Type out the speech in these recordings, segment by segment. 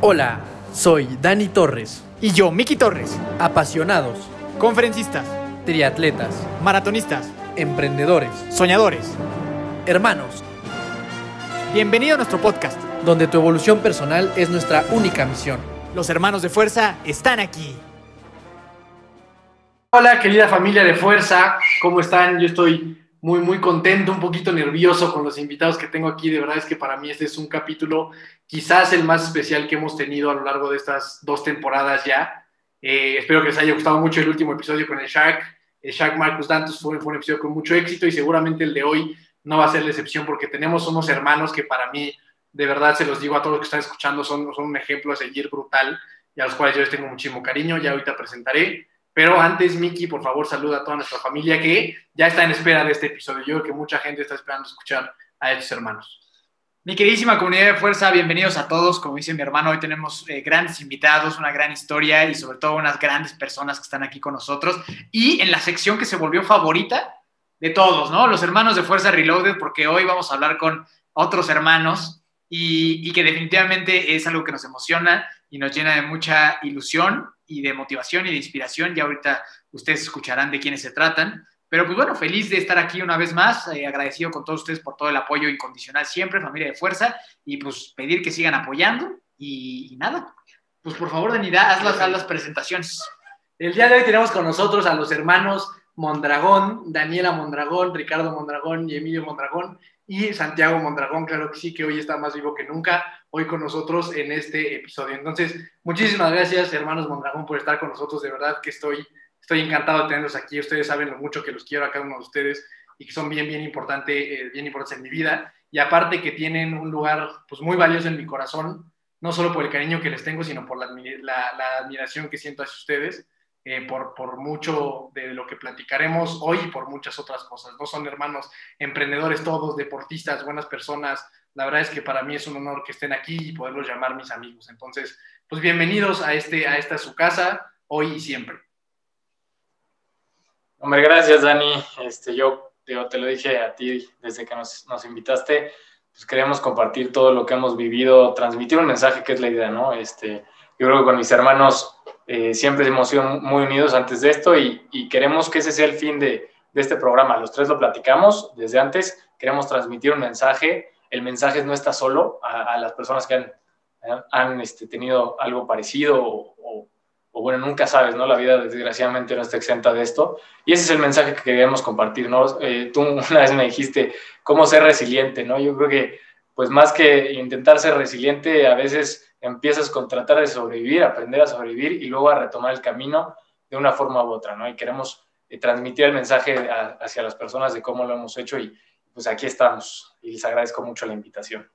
Hola, soy Dani Torres. Y yo, Miki Torres. Apasionados, Conferencistas, triatletas, maratonistas, emprendedores, soñadores. hermanos, Bienvenido a nuestro podcast. donde tu evolución personal es nuestra única misión. Los hermanos de fuerza están aquí. Hola, querida familia de Fuerza, ¿cómo están? Yo estoy muy, muy contento, un poquito nervioso con los invitados que tengo aquí. De verdad es que para mí este es un capítulo quizás el más especial que hemos tenido a lo largo de estas dos temporadas ya. Eh, espero que les haya gustado mucho el último episodio con el Shark. El Shark Marcus Dantos fue, fue un episodio con mucho éxito y seguramente el de hoy no va a ser la excepción porque tenemos unos hermanos que para mí, de verdad se los digo a todos los que están escuchando, son, son un ejemplo a seguir brutal y a los cuales yo les tengo muchísimo cariño. Ya ahorita presentaré. Pero antes, Miki, por favor, saluda a toda nuestra familia que ya está en espera de este episodio. Yo creo que mucha gente está esperando escuchar a estos hermanos. Mi queridísima comunidad de fuerza, bienvenidos a todos. Como dice mi hermano, hoy tenemos eh, grandes invitados, una gran historia y sobre todo unas grandes personas que están aquí con nosotros. Y en la sección que se volvió favorita de todos, ¿no? Los hermanos de Fuerza Reloaded, porque hoy vamos a hablar con otros hermanos y, y que definitivamente es algo que nos emociona y nos llena de mucha ilusión y de motivación y de inspiración. Ya ahorita ustedes escucharán de quiénes se tratan. Pero pues bueno, feliz de estar aquí una vez más, eh, agradecido con todos ustedes por todo el apoyo incondicional siempre, familia de fuerza, y pues pedir que sigan apoyando y, nada, pues por favor, Danida, haz las, haz las presentaciones. El día de hoy tenemos con nosotros a los hermanos Mondragón, Daniela Mondragón, Ricardo Mondragón y Emilio Mondragón y Santiago Mondragón, claro que sí, que hoy está más vivo que nunca, hoy con nosotros en este episodio. Entonces, muchísimas gracias, hermanos Mondragón, por estar con nosotros, de verdad que estoy, estoy encantado de tenerlos aquí, ustedes saben lo mucho que los quiero a cada uno de ustedes y que son bien, bien, importante, eh, bien importantes en mi vida, y aparte que tienen un lugar pues muy valioso en mi corazón, no solo por el cariño que les tengo, sino por la, admi- la- la admiración que siento hacia ustedes, eh, por, por mucho de lo que platicaremos hoy y por muchas otras cosas. No son hermanos emprendedores todos, deportistas, buenas personas. La verdad es que para mí es un honor que estén aquí y poderlos llamar mis amigos. Entonces, pues bienvenidos a, este, a esta su casa, hoy y siempre. Hombre, gracias, Dani. Este, yo te lo dije a ti desde que nos, nos invitaste. Pues queremos compartir todo lo que hemos vivido, transmitir un mensaje que es la idea, ¿no? Este, yo creo que con mis hermanos eh, siempre hemos sido muy unidos antes de esto y, y queremos que ese sea el fin de, de este programa. Los tres lo platicamos desde antes. Queremos transmitir un mensaje. El mensaje no está solo a, las personas que han, han este, tenido algo parecido o, bueno, nunca sabes, ¿no? La vida desgraciadamente no está exenta de esto. Y ese es el mensaje que queríamos compartir, ¿no? Eh, tú una vez me dijiste cómo ser resiliente, ¿no? Yo creo que, pues más que intentar ser resiliente, a veces empiezas con tratar de sobrevivir, aprender a sobrevivir y luego a retomar el camino de una forma u otra, ¿no? Y queremos eh, transmitir el mensaje a, hacia las personas de cómo lo hemos hecho y pues aquí estamos y les agradezco mucho la invitación.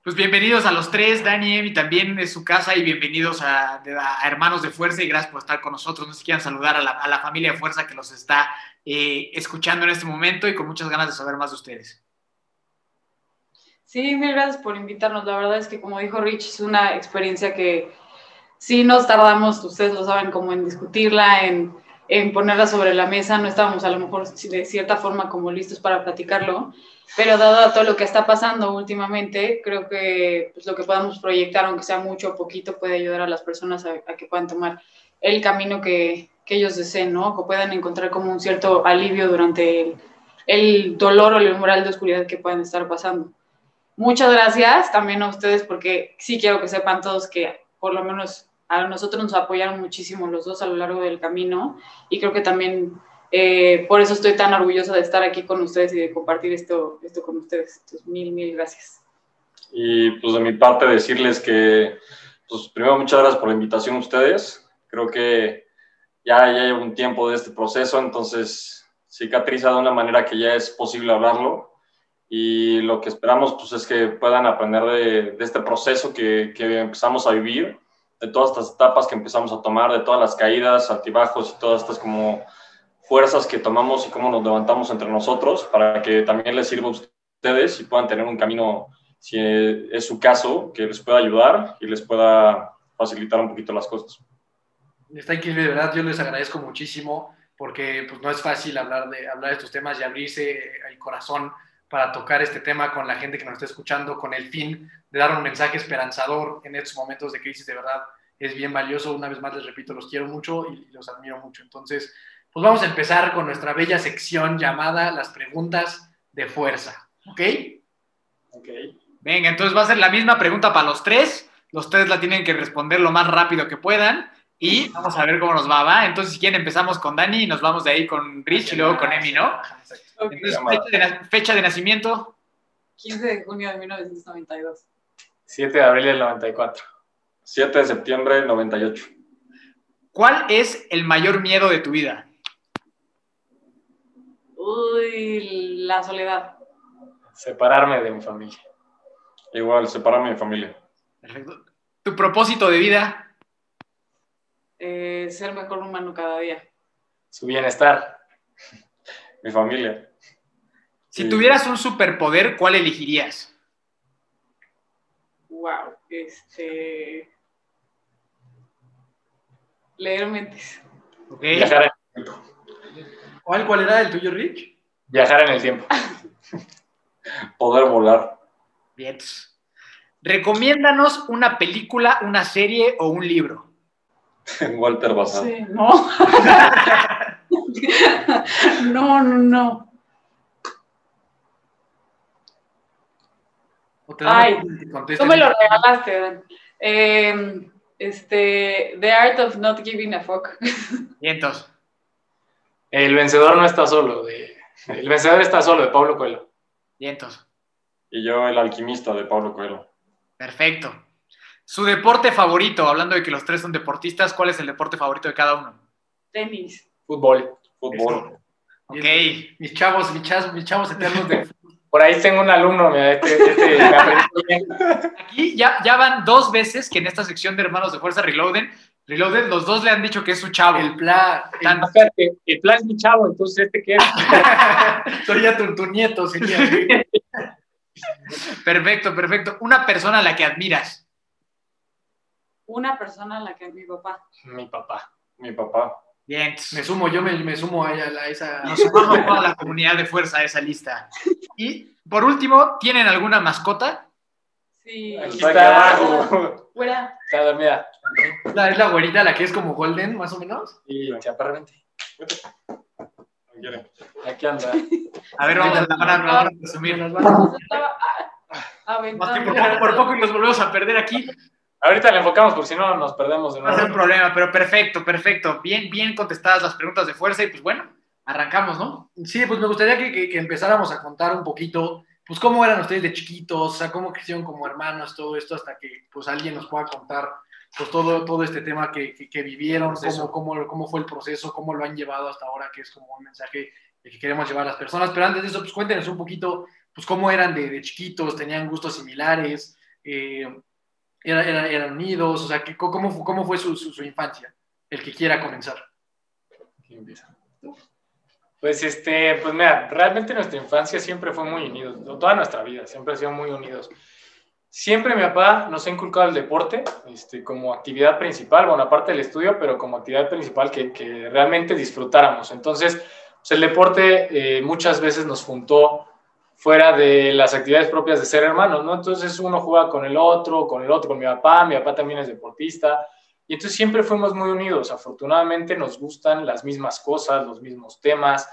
Pues bienvenidos a los tres, Dani, Emi también es su casa y bienvenidos a, a, Hermanos de Fuerza y gracias por estar con nosotros. No sé si quieran saludar a la, a la familia de Fuerza que los está eh, escuchando en este momento y con muchas ganas de saber más de ustedes. Sí, mil gracias por invitarnos. La verdad es que, como dijo Rich, es una experiencia que sí nos tardamos, ustedes lo saben, como en discutirla, en, en ponerla sobre la mesa. No estábamos a lo mejor de cierta forma como listos para platicarlo, pero dado todo lo que está pasando últimamente, creo que pues, lo que podamos proyectar, aunque sea mucho o poquito, puede ayudar a las personas a, a que puedan tomar el camino que, que, ellos deseen, ¿no? Que puedan encontrar como un cierto alivio durante el, el dolor o el umbral de oscuridad que puedan estar pasando muchas gracias también a ustedes porque sí quiero que sepan todos que por lo menos a nosotros nos apoyaron muchísimo los dos a lo largo del camino y creo que también eh, por eso estoy tan orgullosa de estar aquí con ustedes y de compartir esto, esto con ustedes. Entonces, mil, mil gracias. Y pues de mi parte decirles que, pues primero muchas gracias por la invitación a ustedes. Creo que ya, ya llevo un tiempo de este proceso, entonces cicatriza de una manera que ya es posible hablarlo y lo que esperamos pues, es que puedan aprender de, de este proceso que, que, empezamos a vivir, de todas estas etapas que empezamos a tomar, de todas las caídas, altibajos y todas estas como fuerzas que tomamos y cómo nos levantamos entre nosotros para que también les sirva a ustedes y puedan tener un camino, si es su caso, que les pueda ayudar y les pueda facilitar un poquito las cosas. Está increíble, de verdad, yo les agradezco muchísimo porque pues, no es fácil hablar de, hablar de estos temas y abrirse el corazón para tocar este tema con la gente que nos está escuchando, con el fin de dar un mensaje esperanzador en estos momentos de crisis. De verdad, es bien valioso. Una vez más, les repito, los quiero mucho y los admiro mucho. Entonces, pues vamos a empezar con nuestra bella sección llamada las preguntas de fuerza. ¿Ok? Ok. Venga, entonces va a ser la misma pregunta para los tres. Los tres la tienen que responder lo más rápido que puedan. Y vamos a ver cómo nos va, ¿va? Entonces, si quieren, empezamos con Dani y nos vamos de ahí con Rich y luego con Emi, ¿no? Entonces, fecha de, fecha de nacimiento, 15 de junio de 1992. 7 de abril del 94. 7 de septiembre del 98. ¿cuál es el mayor miedo de tu vida? Uy, la soledad. Separarme de mi familia. Igual, separarme de mi familia. Perfecto. ¿Tu propósito de vida? Eh, ser mejor humano cada día. Su bienestar. Mi familia. Si Sí. tuvieras un superpoder, ¿cuál elegirías? Wow, este. Leer mentes. ¿Ok? Viajar en el tiempo. ¿Cuál, ¿Cuál era el tuyo, Rich? Viajar en el tiempo. Poder volar. Bien. Recomiéndanos una película, una serie o un libro. Walter Bazar. Sí, no. no, no, no. ¿O te damos Ay? Tú me lo regalaste, Dan. Eh, este, The Art of Not Giving a Fuck. Vientos. El vencedor no está solo. De... El vencedor está solo, de Pablo Coelho. Vientos. Y yo, el alquimista de Pablo Coelho. Perfecto. Su deporte favorito, hablando de que los tres son deportistas, ¿cuál es el deporte favorito de cada uno? Tenis. Fútbol. Fútbol. Ok. Mis chavos, mis chavos, mis chavos eternos de Por ahí tengo un alumno, mira, este, este bien. Aquí ya, ya van dos veces que en esta sección de Hermanos de Fuerza Reloaded, Reloaded, los dos le han dicho que es su chavo. el pla. el- Tan- Espérate, el plan es mi chavo, entonces este que es. soy ya tu, tu nieto, sería. Perfecto, perfecto. Una persona a la que admiras. Una persona a la que mi papá. Mi papá. Mi papá. Bien. Me sumo, yo me, me sumo a, ella- a esa. Nos sumamos toda la comunidad de fuerza a esa lista. Y por último, ¿tienen alguna mascota? Sí. Aquí Está abajo. Fuera. Está dormida. La, es la güerita, la que es como Golden, más o menos. Y chaparra, vente. ¿No quiere? Aquí anda. A ver, vamos a, la van a- la van a resumir. Nos ah, Más que aventando. por poco, por poco y nos volvemos a perder aquí. Ahorita le enfocamos, porque si no nos perdemos de No hay nuevo. problema, pero perfecto, perfecto. Bien, bien contestadas las preguntas de fuerza y pues bueno, arrancamos, ¿no? Sí, pues me gustaría que, que- que empezáramos a contar un poquito, pues cómo eran ustedes de chiquitos, o sea, cómo crecieron como hermanos, todo esto, hasta que pues alguien nos pueda contar pues todo, todo este tema que, que- que vivieron, cómo, cómo, cómo fue el proceso, cómo lo han llevado hasta ahora, que es como un mensaje que queremos llevar a las personas. Pero antes de eso, pues cuéntenos un poquito, pues cómo eran de, de chiquitos, tenían gustos similares, eh, era- era- eran unidos, o sea, que- cómo, fu- cómo fue su, su- su infancia, el que quiera comenzar. Pues este, pues mira, realmente nuestra infancia siempre fue muy unidos, toda nuestra vida siempre ha sido muy unidos. Siempre mi papá nos ha inculcado el deporte este, como actividad principal, bueno, aparte del estudio, pero como actividad principal que, que realmente disfrutáramos. Entonces, pues, el deporte eh, muchas veces nos juntó fuera de las actividades propias de ser hermanos, ¿no? Entonces uno juega con el otro, con el otro, con mi papá, mi papá también es deportista, y entonces siempre fuimos muy unidos. Afortunadamente nos gustan las mismas cosas, los mismos temas.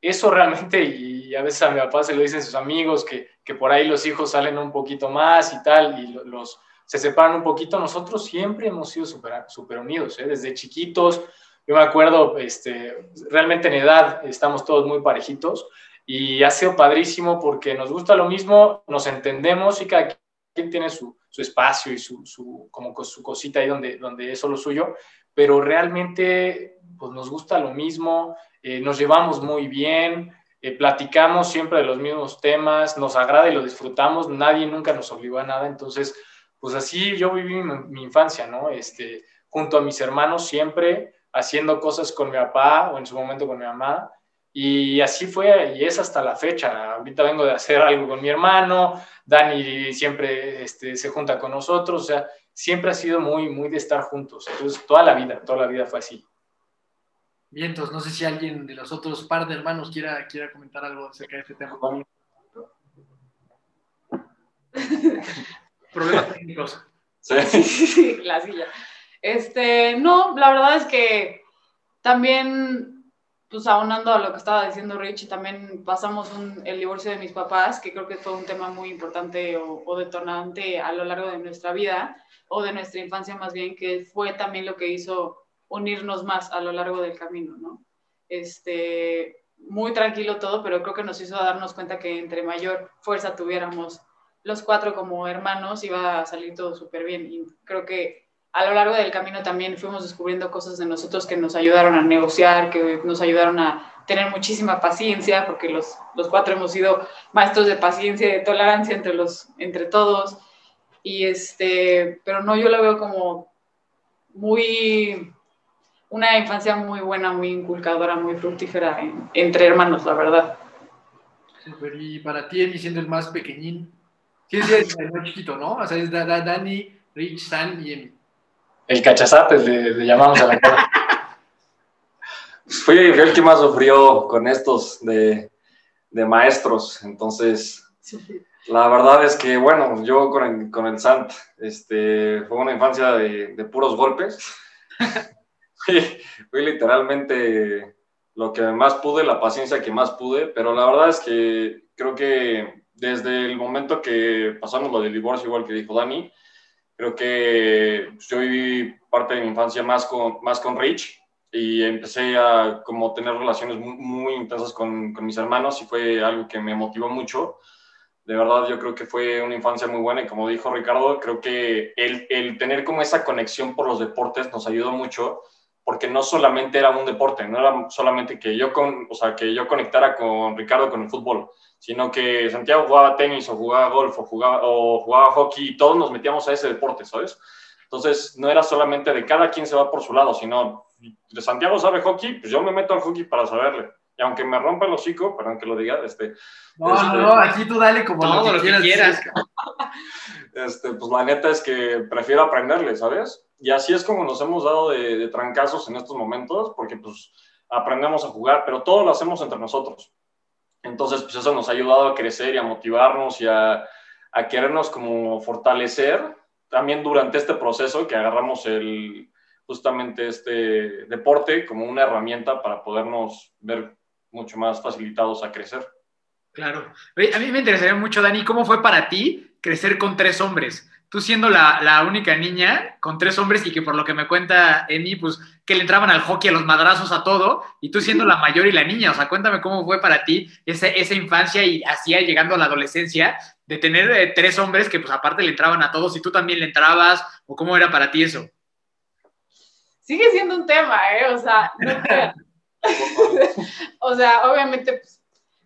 Eso realmente, y a veces a mi papá se lo dicen sus amigos, que, que por ahí los hijos salen un poquito más y tal, y lo- los, se separan un poquito. Nosotros siempre hemos sido súper unidos, ¿eh? desde chiquitos. Yo me acuerdo, este, realmente en edad estamos todos muy parejitos y ha sido padrísimo porque nos gusta lo mismo, nos entendemos y cada quien tiene su, su espacio y su, su, como co- su cosita ahí donde, donde es solo suyo, pero realmente pues nos gusta lo mismo, eh, nos llevamos muy bien, eh, platicamos siempre de los mismos temas, nos agrada y lo disfrutamos, nadie nunca nos obligó a nada, entonces pues así yo viví mi, mi infancia, ¿no? Este, junto a mis hermanos siempre haciendo cosas con mi papá o en su momento con mi mamá. Y así fue y es hasta la fecha. Ahorita vengo de hacer algo con mi hermano, Dani siempre este, se junta con nosotros, o sea, siempre ha sido muy, muy de estar juntos. Entonces, toda la vida, toda la vida fue así. Bien, entonces no sé si alguien de los otros par de hermanos quiera, quiera comentar algo acerca de este tema. Problemas técnicos. Sí. Sí, sí, sí, la silla. Este, no, la verdad es que también, pues aunando a lo que estaba diciendo Rich, también pasamos un- el divorcio de mis papás, que creo que fue un tema muy importante o, o detonante a lo largo de nuestra vida, o de nuestra infancia más bien, que fue también lo que hizo unirnos más a lo largo del camino, ¿no? Este, muy tranquilo todo, pero creo que nos hizo darnos cuenta que entre mayor fuerza tuviéramos los cuatro como hermanos iba a salir todo súper bien. Y creo que a lo largo del camino también fuimos descubriendo cosas de nosotros que nos ayudaron a negociar, que nos ayudaron a tener muchísima paciencia, porque los, los cuatro hemos sido maestros de paciencia y de tolerancia entre, los, entre todos. Y este, pero no, yo lo veo como muy, una infancia muy buena, muy inculcadora, muy fructífera en- entre hermanos, la verdad. Y para ti, Emi, siendo el más pequeñín, sí es el más chiquito, ¿no? O sea, es Da- Da- Dani, Rich, San y Emi. El cachazates le, le llamamos a la cara. Fui, fui el que más sufrió con estos de, de maestros, entonces la verdad es que, bueno, yo con el, con el Sant, este, fue una infancia de, de puros golpes. fui, fui literalmente lo que más pude, la paciencia que más pude, pero la verdad es que creo que desde el momento que pasamos lo del divorcio, igual que dijo Dani, creo que pues, yo viví parte de mi infancia más con, más con Rich y empecé a como tener relaciones muy, intensas con, con mis hermanos y fue algo que me motivó mucho. De verdad yo creo que fue una infancia muy buena y como dijo Ricardo, creo que el, el, tener como esa conexión por los deportes nos ayudó mucho porque no solamente era un deporte, no era solamente que yo, con, o sea, que yo conectara con Ricardo con el fútbol, sino que Santiago jugaba tenis o jugaba golf o jugaba, o jugaba hockey y todos nos metíamos a ese deporte, ¿sabes? Entonces no era solamente de cada quien se va por su lado, sino de Santiago sabe hockey, pues yo me meto al hockey para saberle. Y aunque me rompa el hocico, perdón que lo diga, este, No, Este- no, no, aquí tú dale como Todo lo que quieras. este, pues la neta es que prefiero aprenderle, ¿sabes? Y así es como nos hemos dado de, de trancazos en estos momentos, porque pues aprendemos a jugar, pero todo lo hacemos entre nosotros. Entonces, pues eso nos ha ayudado a crecer y a motivarnos y a, a querernos como fortalecer también durante este proceso que agarramos el, justamente este deporte como una herramienta para podernos ver mucho más facilitados a crecer. Claro. A mí me interesaría mucho, Dani, ¿cómo fue para ti crecer con tres hombres? Tú siendo la, la única niña con tres hombres y que por lo que me cuenta Emi, pues que le entraban al hockey, a los madrazos, a todo, y tú siendo la mayor y la niña, o sea, cuéntame cómo fue para ti esa, esa infancia y así llegando a la adolescencia, de tener eh, tres hombres que pues aparte le entraban a todos y tú también le entrabas, o cómo era para ti eso. Sigue siendo un tema, ¿eh? O sea, no. o sea, obviamente, pues,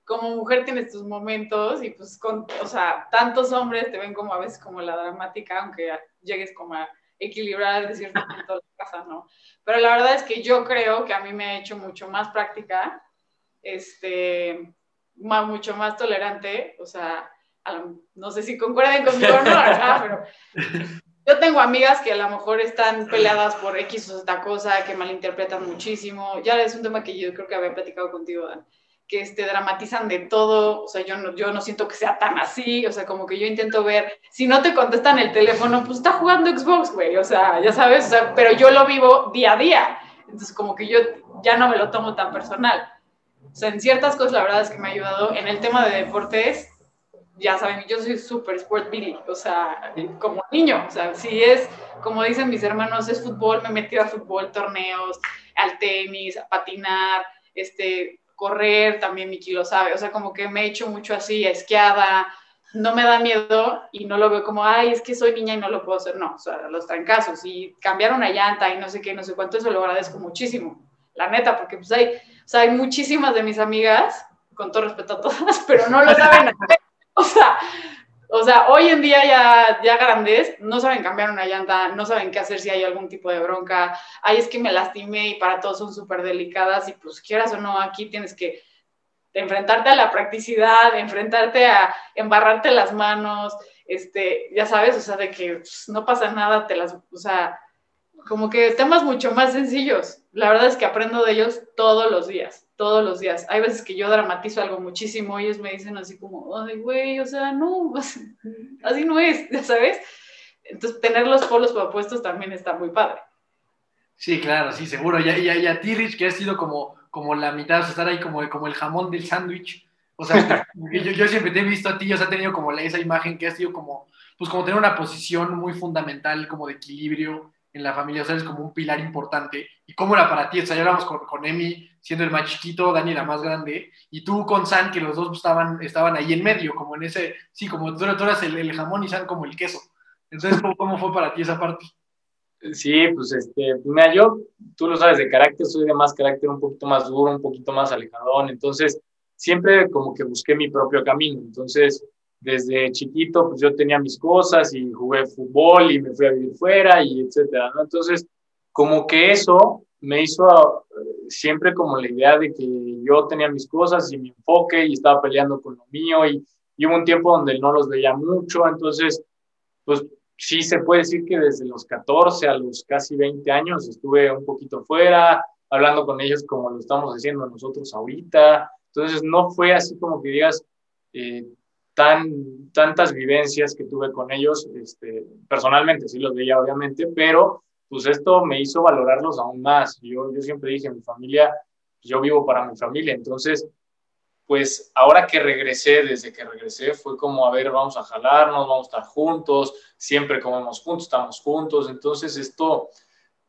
como mujer tienes tus momentos y pues con, o sea, tantos hombres te ven como a veces como la dramática, aunque llegues como a equilibrar de cierto punto la casa, ¿no? Pero la verdad es que yo creo que a mí me ha hecho mucho más práctica, este, ma- mucho más tolerante, o sea, no sé si concuerden conmigo o no, ¿verdad? Pero yo tengo amigas que a lo mejor están peleadas por X o Z cosa, que malinterpretan muchísimo. Ya es un tema que yo creo que había platicado contigo, Dan, que este, dramatizan de todo. O sea, yo no, yo no siento que sea tan así. O sea, como que yo intento ver, si no te contestan el teléfono, pues está jugando Xbox, güey. O sea, ya sabes, o sea, pero yo lo vivo día a día. Entonces, como que yo ya no me lo tomo tan personal. O sea, en ciertas cosas, la verdad es que me ha ayudado. En el tema de deportes, ya saben, yo soy súper sport Billy, o sea, como niño, o sea, si es, como dicen mis hermanos, es fútbol, me metido a fútbol, torneos, al tenis, a patinar, este, correr, también Miki lo sabe, o sea, como que me he hecho mucho así, a esquiada, no me da miedo y no lo veo como, ay, es que soy niña y no lo puedo hacer, no, o sea, los trancazos y cambiar una llanta y no sé qué, no sé cuánto, eso lo agradezco muchísimo, la neta, porque pues hay, o sea, hay muchísimas de mis amigas, con todo respeto a todas, pero no lo saben hacer. O sea, o sea, hoy en día ya, ya grandes no saben cambiar una llanta, no saben qué hacer si hay algún tipo de bronca. Ay, es que me lastimé y para todos son súper delicadas y pues quieras o no, aquí tienes que enfrentarte a la practicidad, enfrentarte a embarrarte las manos, este, ya sabes, o sea, de que pues, no pasa nada, te las, o sea, como que temas mucho más sencillos. La verdad es que aprendo de ellos todos los días, todos los días. Hay veces que yo dramatizo algo muchísimo y ellos me dicen así como, ay, güey, o sea, no, así no es, ya sabes. Entonces, tener los polos opuestos también está muy padre. Sí, claro, sí, seguro. Y, y, y a ti, Rich, que has sido como, como la mitad, o sea, estar ahí como, como el jamón del sándwich. O sea, yo, yo, siempre te he visto a ti, o sea, he tenido como la, esa imagen que has sido como, pues como tener una posición muy fundamental, como de equilibrio en la familia, o sea, eres como un pilar importante. ¿Y cómo era para ti? O sea, ya hablamos con, con Emi, siendo el más chiquito, Dani la más grande, y tú con San, que los dos estaban, estaban ahí en medio, como en ese, sí, como tú, tú eras el, el jamón y San como el queso. Entonces, ¿cómo, ¿cómo fue para ti esa parte? Sí, pues este, mira, yo, tú lo sabes, de carácter, soy de más carácter un poquito más duro, un poquito más alejadón, entonces siempre como que busqué mi propio camino, entonces desde chiquito pues yo tenía mis cosas y jugué fútbol y me fui a vivir fuera y etcétera, ¿no? Entonces como que eso me hizo siempre como la idea de que yo tenía mis cosas y mi enfoque y estaba peleando con lo mío y, y hubo un tiempo donde no los veía mucho, entonces pues sí se puede decir que desde los 14 a los casi 20 años estuve un poquito fuera, hablando con ellos como lo estamos haciendo nosotros ahorita. Entonces no fue así como que digas eh, tan, tantas vivencias que tuve con ellos, este, personalmente sí los veía obviamente, pero pues esto me hizo valorarlos aún más. Yo, yo siempre dije, mi familia, yo vivo para mi familia, entonces pues ahora que regresé, desde que regresé, fue como, a ver, vamos a jalarnos, vamos a estar juntos, siempre comemos juntos, estamos juntos. Entonces esto,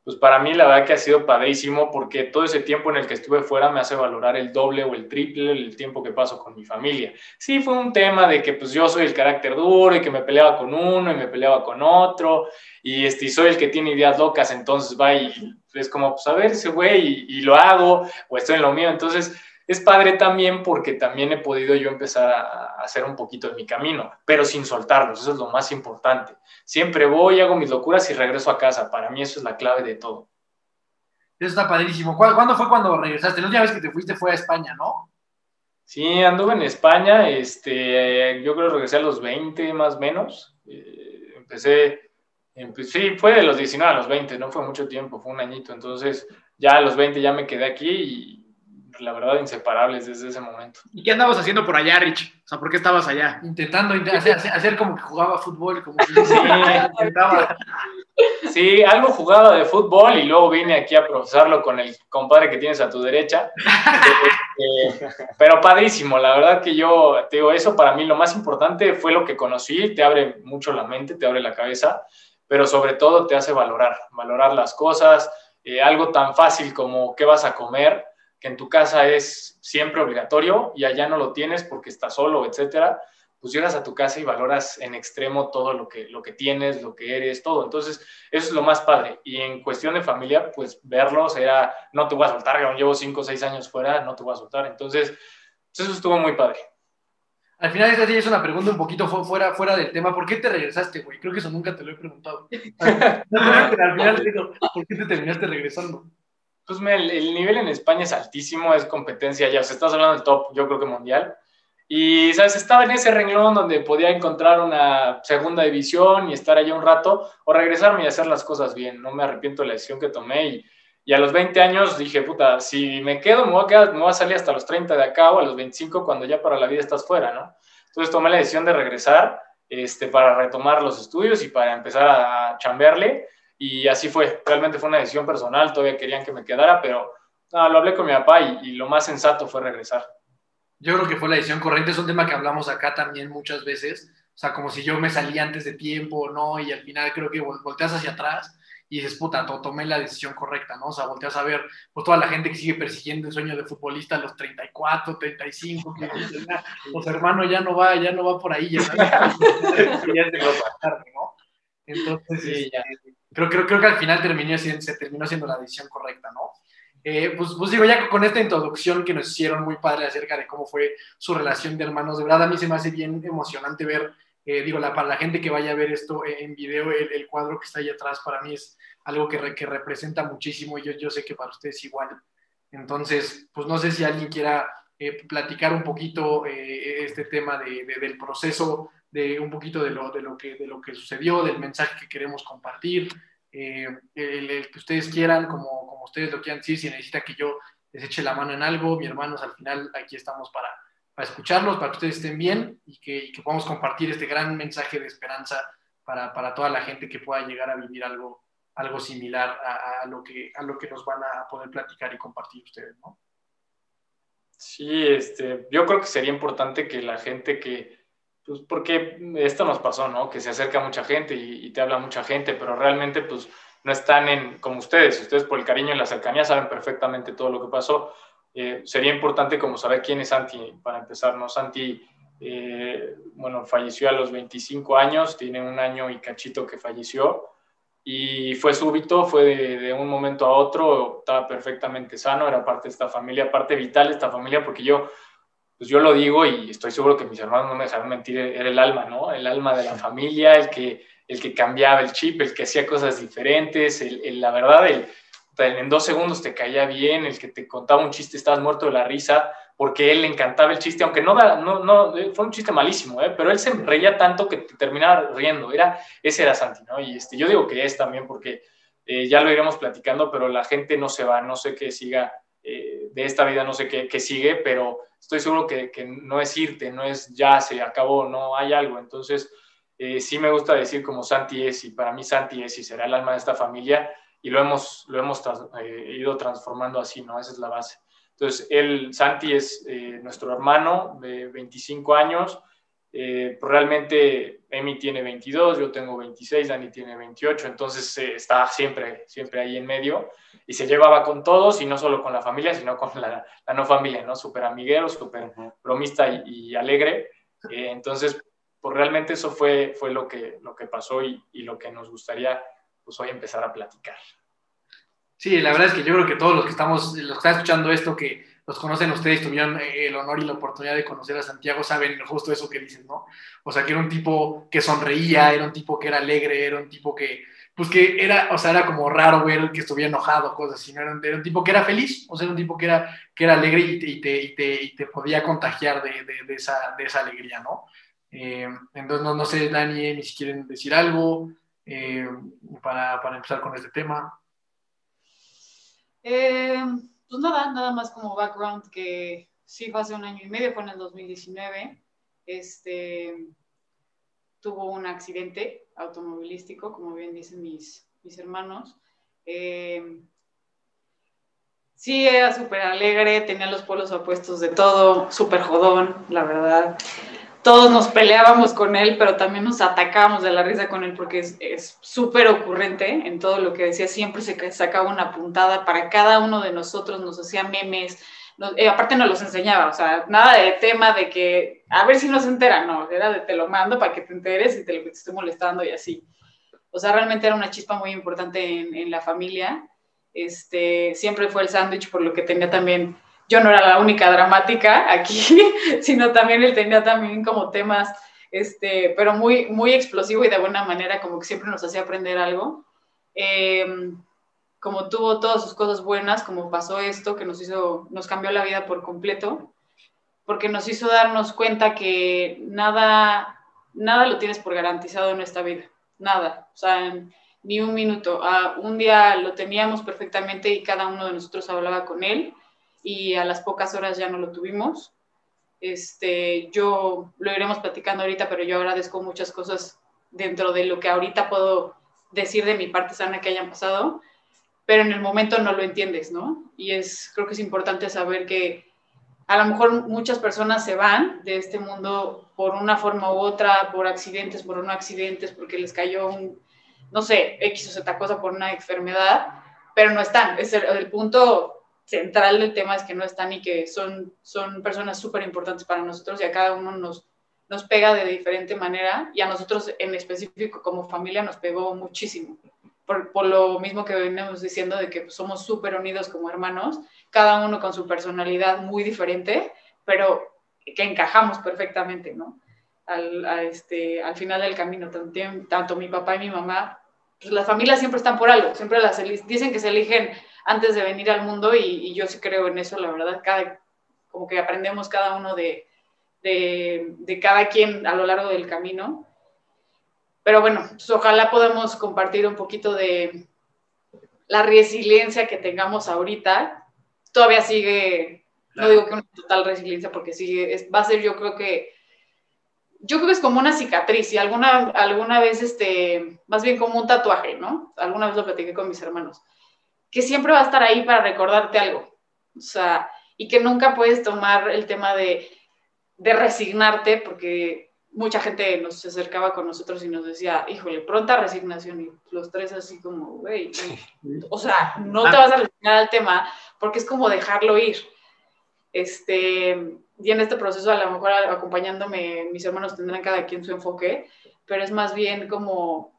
pues para mí la verdad que ha sido padrísimo porque todo ese tiempo en el que estuve fuera me hace valorar el doble o el triple el tiempo que paso con mi familia. Sí, fue un tema de que pues yo soy el carácter duro y que me peleaba con uno y me peleaba con otro y, este, soy el que tiene ideas locas, entonces va y es como, pues a ver ese güey y, y lo hago o estoy en lo mío. Entonces es padre también porque también he podido yo empezar a hacer un poquito de mi camino, pero sin soltarlos, eso es lo más importante. Siempre voy, hago mis locuras y regreso a casa. Para mí eso es la clave de todo. Eso está padrísimo. ¿Cuándo fue cuando regresaste? La última vez que te fuiste fue a España, ¿no? Sí, anduve en España, este, yo creo que regresé a los 20 más o menos. Eh, empecé, empecé, sí, fue de los 19 a los 20, no fue mucho tiempo, fue un añito. Entonces ya a los 20 ya me quedé aquí y la verdad, inseparables desde ese momento. ¿Y qué andabas haciendo por allá, Rich? O sea, ¿por qué estabas allá? Intentando hacer, hacer como que jugaba fútbol, como que sí, intentaba. Sí, algo jugaba de fútbol y luego vine aquí a profesarlo con el compadre que tienes a tu derecha. eh, pero padrísimo, la verdad que yo, te digo, eso para mí lo más importante fue lo que conocí, te abre mucho la mente, te abre la cabeza, pero sobre todo te hace valorar, valorar las cosas, eh, algo tan fácil como qué vas a comer, que en tu casa es siempre obligatorio y allá no lo tienes porque estás solo, etcétera, pues llegas a tu casa y valoras en extremo todo lo que, lo que tienes, lo que eres, todo. Entonces, eso es lo más padre. Y en cuestión de familia, pues verlos era, no te voy a soltar, aún llevo cinco o seis años fuera, no te voy a soltar. Entonces, eso estuvo muy padre. Al final, esta sí es una pregunta un poquito fuera, fuera del tema. ¿Por qué te regresaste, güey? Creo que eso nunca te lo he preguntado. Al final, digo, ¿por qué te terminaste regresando? Pues el, el, nivel en España es altísimo, es competencia ya, o sea, estás hablando del top, yo creo que mundial. Y, ¿sabes? Estaba en ese renglón donde podía encontrar una segunda división y estar allá un rato, o regresarme y hacer las cosas bien. No me arrepiento de la decisión que tomé. Y, y a los 20 años dije, puta, si me quedo, me voy, a quedar, me voy a salir hasta los 30 de acá o a los 25 cuando ya para la vida estás fuera, ¿no? Entonces tomé la decisión de regresar este, para retomar los estudios y para empezar a chambearle. Y así fue, realmente fue una decisión personal, todavía querían que me quedara, pero no, lo hablé con mi papá y, y, lo más sensato fue regresar. Yo creo que fue la decisión correcta, es un tema que hablamos acá también muchas veces, o sea, como si yo me salí antes de tiempo, ¿no? Y al final creo que volteas hacia atrás y dices, puta, tomé la decisión correcta, ¿no? O sea, volteas a ver, pues toda la gente que sigue persiguiendo el sueño de futbolista a los 34, 35, que ah, pues hermano, ya no va, ya no va por ahí, ya, ya lo tarde, ¿no? Entonces, sí, ya. Creo, creo, creo que al final terminó, se terminó siendo la decisión correcta, ¿no? Eh, pues, pues, digo, ya con esta introducción que nos hicieron muy padre acerca de cómo fue su relación de hermanos, de verdad a mí se me hace bien emocionante ver, eh, digo, la, para la gente que vaya a ver esto en video, el, el, cuadro que está ahí atrás para mí es algo que, re, que representa muchísimo y yo, yo sé que para ustedes igual. Entonces, pues no sé si alguien quiera eh, platicar un poquito eh, este tema de, de, del proceso, de un poquito de lo, de, lo que, de lo que sucedió, del mensaje que queremos compartir. eh, el, que ustedes quieran, como, como ustedes lo quieran decir, si necesita que yo les eche la mano en algo, mi hermanos, al final aquí estamos para, para escucharlos, para que ustedes estén bien y que, y que podamos compartir este gran mensaje de esperanza para, para, toda la gente que pueda llegar a vivir algo, algo similar a, a, lo que, a lo que nos van a poder platicar y compartir ustedes, ¿no? Sí, este, yo creo que sería importante que la gente que, pues porque esto nos pasó, ¿no? Que se acerca mucha gente y, y, te habla mucha gente, pero realmente pues no están en, como ustedes, ustedes por el cariño y la cercanía saben perfectamente todo lo que pasó. Eh, sería importante como saber quién es Santi para empezar, ¿no? Santi, eh, bueno, falleció a los 25 años, tiene un año y cachito que falleció y fue súbito, fue de, de, un momento a otro, estaba perfectamente sano, era parte de esta familia, parte vital de esta familia, porque yo, pues yo lo digo y estoy seguro que mis hermanos no me dejarán mentir, era el alma, ¿no? El alma de la familia, el que, el que cambiaba el chip, el que hacía cosas diferentes, el, el, la verdad, el, en dos segundos te caía bien, el que te contaba un chiste, estabas muerto de la risa, porque él le encantaba el chiste, aunque no, no, no fue un chiste malísimo, ¿eh? pero él se reía tanto que te terminaba riendo, era, ese era Santi, ¿no? Y este, yo digo que es también porque eh, ya lo iremos platicando, pero la gente no se va, no sé qué siga, de esta vida no sé qué, qué sigue, pero estoy seguro que, que, no es irte, no es ya se acabó, no hay algo, entonces eh, sí me gusta decir como Santi es, y para mí Santi es y será el alma de esta familia, y lo hemos, lo hemos eh, ido transformando así, ¿no? Esa es la base. Entonces, él, Santi es eh, nuestro hermano de 25 años, eh, realmente Emi tiene 22, yo tengo 26, Dani tiene 28, entonces está siempre, siempre ahí en medio y se llevaba con todos y no solo con la familia, sino con la, la no familia, ¿no? Súper amiguero, súper bromista y, y alegre. entonces, pues realmente eso fue, fue lo, que, lo que pasó y, y lo que nos gustaría pues hoy empezar a platicar. Sí, la verdad es que yo creo que todos los que estamos, los que están escuchando esto, que los conocen ustedes, tuvieron el honor y la oportunidad de conocer a Santiago, saben justo eso que dicen, ¿no? O sea, que era un tipo que sonreía, era un tipo que era alegre, era un tipo que, pues que era, o sea, era como raro ver que estuviera enojado, cosas así. Era un, tipo que era feliz, o sea, era un tipo que era, que era alegre y te, y te, y te, podía contagiar de, de, esa, de esa alegría, ¿no? Eh, entonces, no, no sé, Dani, ni si quieren decir algo, eh, para, para, empezar con este tema? Eh, pues nada, nada más como background que sí fue hace un año y medio, fue en el 2019. Este, tuvo un accidente automovilístico, como bien dicen mis, mis hermanos. Eh, sí, era súper alegre, tenía los polos opuestos de todo, súper jodón, la verdad todos nos peleábamos con él, pero también nos atacábamos de la risa con él porque es súper ocurrente en todo lo que decía. Siempre se sacaba una puntada para cada uno de nosotros, nos hacía memes. Nos, eh, aparte nos los enseñaba, o sea, nada de tema de que a ver si nos enteran, no, era de te lo mando para que te enteres y te lo te molestando y así. O sea, realmente era una chispa muy importante en, en la familia. Este, siempre fue el sándwich, por lo que tenía también yo no era la única dramática aquí, sino también él tenía también como temas, este, pero muy, muy explosivo y de buena manera, como que siempre nos hacía aprender algo. Eh, como tuvo todas sus cosas buenas, como pasó esto, que nos hizo, nos cambió la vida por completo, porque nos hizo darnos cuenta que nada, nada lo tienes por garantizado en esta vida, nada, o sea, ni un minuto. Uh, un día lo teníamos perfectamente y cada uno de nosotros hablaba con él y a las pocas horas ya no lo tuvimos. Este, yo lo iremos platicando ahorita, pero yo agradezco muchas cosas dentro de lo que ahorita puedo decir de mi parte sana que hayan pasado, pero en el momento no lo entiendes, ¿no? Y es, creo que es importante saber que a lo mejor muchas personas se van de este mundo por una forma u otra, por accidentes, por no accidentes, porque les cayó un, no sé, X o Z cosa por una enfermedad, pero no están. Es el, el punto central del tema es que no están y que son, son personas súper importantes para nosotros y a cada uno nos, nos pega de diferente manera y a nosotros en específico como familia nos pegó muchísimo. Por, por lo mismo que venimos diciendo de que somos súper unidos como hermanos, cada uno con su personalidad muy diferente, pero que encajamos perfectamente, ¿no? Al, este, al final del camino, tanto, tanto mi papá y mi mamá, pues las familias siempre están por algo, siempre las dicen que se eligen antes de venir al mundo y, y, yo sí creo en eso, la verdad, cada, como que aprendemos cada uno de, de, de, cada quien a lo largo del camino. pero bueno, pues ojalá podamos compartir un poquito de la resiliencia que tengamos ahorita. Todavía sigue, no Claro. digo que una total resiliencia porque sigue, es- va a ser yo creo que, yo creo que es como una cicatriz y alguna, alguna vez, este, más bien como un tatuaje, ¿no? Alguna vez lo platiqué con mis hermanos, que siempre va a estar ahí para recordarte algo. O sea, y que nunca puedes tomar el tema de, de resignarte porque mucha gente nos acercaba con nosotros y nos decía, híjole, pronta resignación y los tres así como, güey, o sea, no te vas a resignar al tema porque es como dejarlo ir. Este, y en este proceso a lo mejor acompañándome, mis hermanos tendrán cada quien su enfoque, pero es más bien como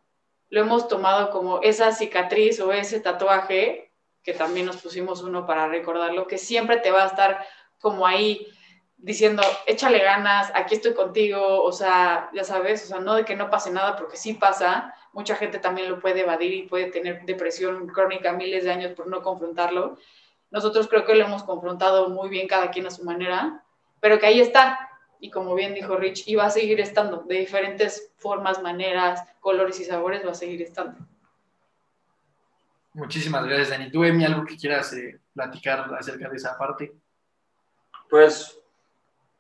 lo hemos tomado como esa cicatriz o ese tatuaje, que también nos pusimos uno para recordarlo, que siempre te va a estar como ahí diciendo, échale ganas, aquí estoy contigo, o sea, ya sabes, o sea, no de que no pase nada, porque sí pasa, mucha gente también lo puede evadir y puede tener depresión crónica miles de años por no confrontarlo. Nosotros creo que lo hemos confrontado muy bien cada quien a su manera, pero que ahí está. Y como bien dijo Rich, y va a seguir estando de diferentes formas, maneras, colores y sabores, va a seguir estando. Muchísimas gracias, Dani. ¿Tú, Emi, algo que quieras eh, platicar acerca de esa parte? Pues,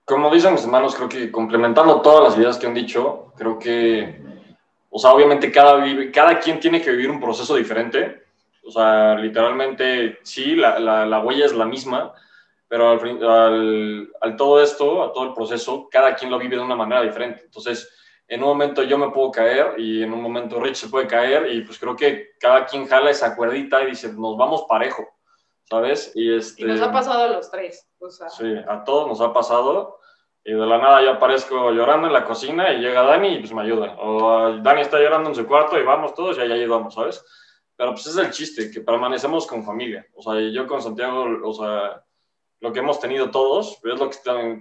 como dicen mis hermanos, creo que complementando todas las ideas que han dicho, creo que, o sea, obviamente cada, cada quien tiene que vivir un proceso diferente. O sea, literalmente, sí, la, la, la huella es la misma, pero al, al, al todo esto, a todo el proceso, cada quien lo vive de una manera diferente. Entonces, en un momento yo me puedo caer y en un momento Rich se puede caer y pues creo que cada quien jala esa cuerdita y dice, nos vamos parejo, ¿sabes? Y, este, Y nos ha pasado a los tres. O sea, Sí, a todos nos ha pasado. Y de la nada yo aparezco llorando en la cocina y llega Dani y pues me ayuda. O Dani está llorando en su cuarto y vamos todos y allá ayudamos, ¿sabes? Pero pues es el chiste, que permanecemos con familia. O sea, yo con Santiago, o sea, lo que hemos tenido todos, es lo que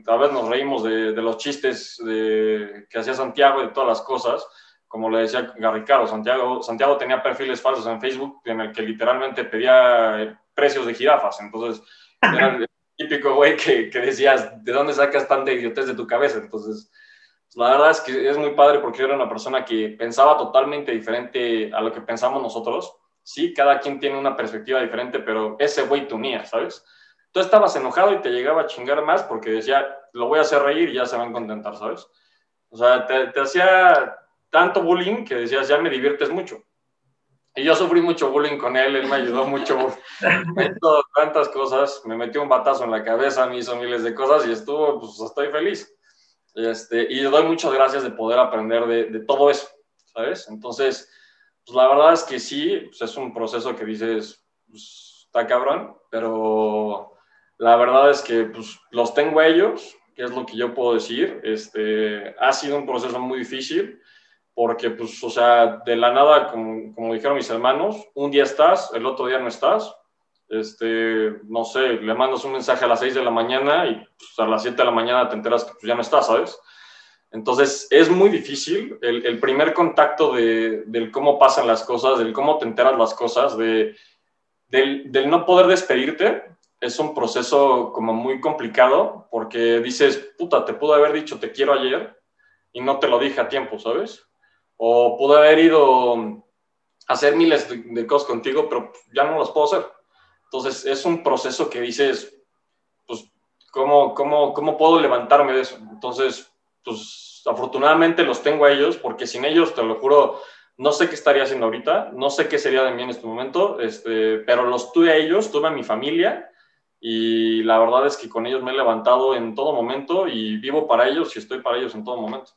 a veces nos reímos de, de los chistes de, que hacía Santiago y de todas las cosas. Como le decía Garricardo, Santiago, Santiago tenía perfiles falsos en Facebook en el que literalmente pedía eh, precios de jirafas. Entonces, era el típico güey que, que decías, ¿de dónde sacas tanta idiotez de tu cabeza? Entonces, pues, la verdad es que es muy padre porque yo era una persona que pensaba totalmente diferente a lo que pensamos nosotros. Sí, cada quien tiene una perspectiva diferente, pero ese güey te ¿sabes? Tú estabas enojado y te llegaba a chingar más porque decía, lo voy a hacer reír y ya se van a contentar, ¿sabes? O sea, te, te hacía tanto bullying que decías, ya me diviertes mucho. Y yo sufrí mucho bullying con él, él me ayudó mucho, me hizo tantas cosas, me metió un batazo en la cabeza, me hizo miles de cosas y estuvo, pues estoy feliz. Este, y le doy muchas gracias de poder aprender de, de todo eso, ¿sabes? Entonces, pues la verdad es que sí, pues es un proceso que dices, pues, está cabrón, pero la verdad es que pues, los tengo ellos, que es lo que yo puedo decir. Este, ha sido un proceso muy difícil porque, pues, o sea, de la nada, como, como dijeron mis hermanos, un día estás, el otro día no estás. Este, no sé, le mandas un mensaje a las 6 de la mañana y pues, a las 7 de la mañana te enteras que pues, ya no estás, ¿sabes? Entonces, es muy difícil el, el primer contacto de, del cómo pasan las cosas, del cómo te enteras las cosas, de, del, del no poder despedirte, es un proceso como muy complicado porque dices, puta, te pude haber dicho te quiero ayer y no te lo dije a tiempo, ¿sabes? O pude haber ido a hacer miles de, de cosas contigo, pero ya no las puedo hacer. Entonces, es un proceso que dices, pues, ¿cómo, cómo, cómo puedo levantarme de eso? Entonces, pues, afortunadamente los tengo a ellos, porque sin ellos, te lo juro, no sé qué estaría haciendo ahorita, no sé qué sería de mí en este momento, este, pero los tuve a ellos, tuve a mi familia, y la verdad es que con ellos me he levantado en todo momento y vivo para ellos y estoy para ellos en todo momento.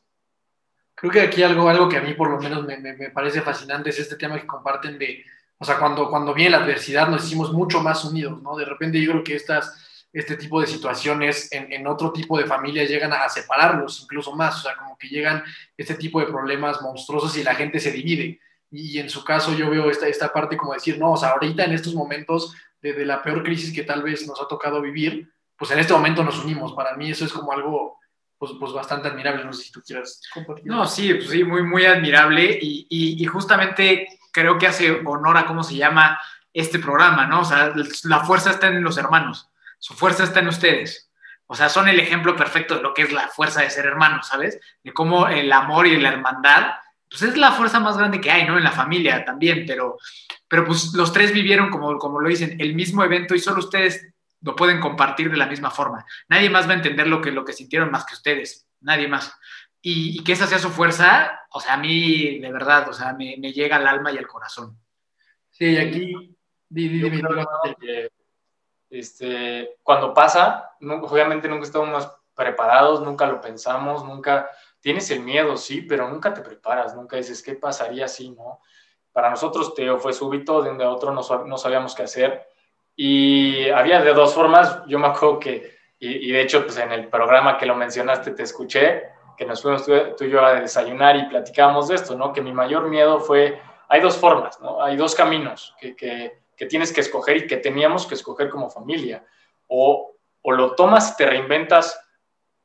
Creo que aquí algo, algo que a mí por lo menos me, me, me parece fascinante es este tema que comparten de, o sea, cuando, cuando viene la adversidad nos hicimos mucho más unidos, ¿no? De repente yo creo que estas, este tipo de situaciones en, en otro tipo de familias llegan a, a, separarlos incluso más, o sea, como que llegan este tipo de problemas monstruosos y la gente se divide. Y, en su caso yo veo esta, esta parte como decir, no, o sea, ahorita en estos momentos de, la peor crisis que tal vez nos ha tocado vivir, pues en este momento nos unimos. Para mí eso es como algo pues, pues bastante admirable. No sé si tú quieras compartir. No, sí, pues sí, muy, muy admirable y, y, y, justamente creo que hace honor a cómo se llama este programa, ¿no? O sea, la fuerza está en los hermanos, su fuerza está en ustedes. O sea, son el ejemplo perfecto de lo que es la fuerza de ser hermanos, ¿sabes? De cómo el amor y la hermandad pues es la fuerza más grande que hay, ¿no? En la familia también, pero, pero pues los tres vivieron, como, como lo dicen, el mismo evento y solo ustedes lo pueden compartir de la misma forma. Nadie más va a entender lo que, lo que sintieron más que ustedes, nadie más. Y, y que esa sea su fuerza, o sea, a mí, de verdad, o sea, me, me llega al alma y al corazón. Sí, aquí. di- di- que, este, cuando pasa, nu- obviamente nunca estamos preparados, nunca lo pensamos, nunca tienes el miedo, sí, pero nunca te preparas, nunca dices, ¿qué pasaría si no? Para nosotros, Teo, fue súbito, de un día a otro no, no sabíamos qué hacer. Y había de dos formas, yo me acuerdo que, y, y de hecho, pues en el programa que lo mencionaste, te escuché, que nos fuimos tú, tú y yo a desayunar y platicábamos de esto, ¿no? Que mi mayor miedo fue, hay dos formas, ¿no? Hay dos caminos que, que, que tienes que escoger y que teníamos que escoger como familia. O, o lo tomas y te reinventas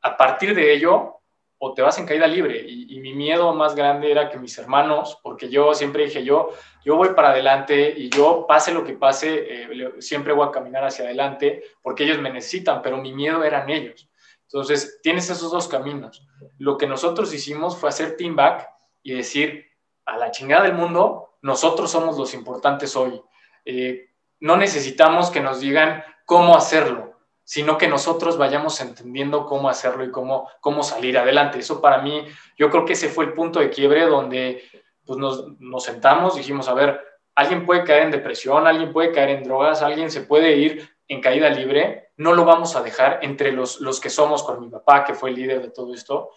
a partir de ello, o te vas en caída libre. Y, mi miedo más grande era que mis hermanos, porque yo siempre dije, yo, yo voy para adelante y yo, pase lo que pase, eh, siempre voy a caminar hacia adelante, porque ellos me necesitan, pero mi miedo eran ellos. Entonces, tienes esos dos caminos. Lo que nosotros hicimos fue hacer team back y decir, a la chingada del mundo, nosotros somos los importantes hoy. Eh, no necesitamos que nos digan cómo hacerlo, sino que nosotros vayamos entendiendo cómo hacerlo y cómo, cómo salir adelante. Eso para mí, yo creo que ese fue el punto de quiebre donde pues, nos, nos sentamos, dijimos, a ver, alguien puede caer en depresión, alguien puede caer en drogas, alguien se puede ir en caída libre, no lo vamos a dejar entre los, los que somos con mi papá, que fue el líder de todo esto.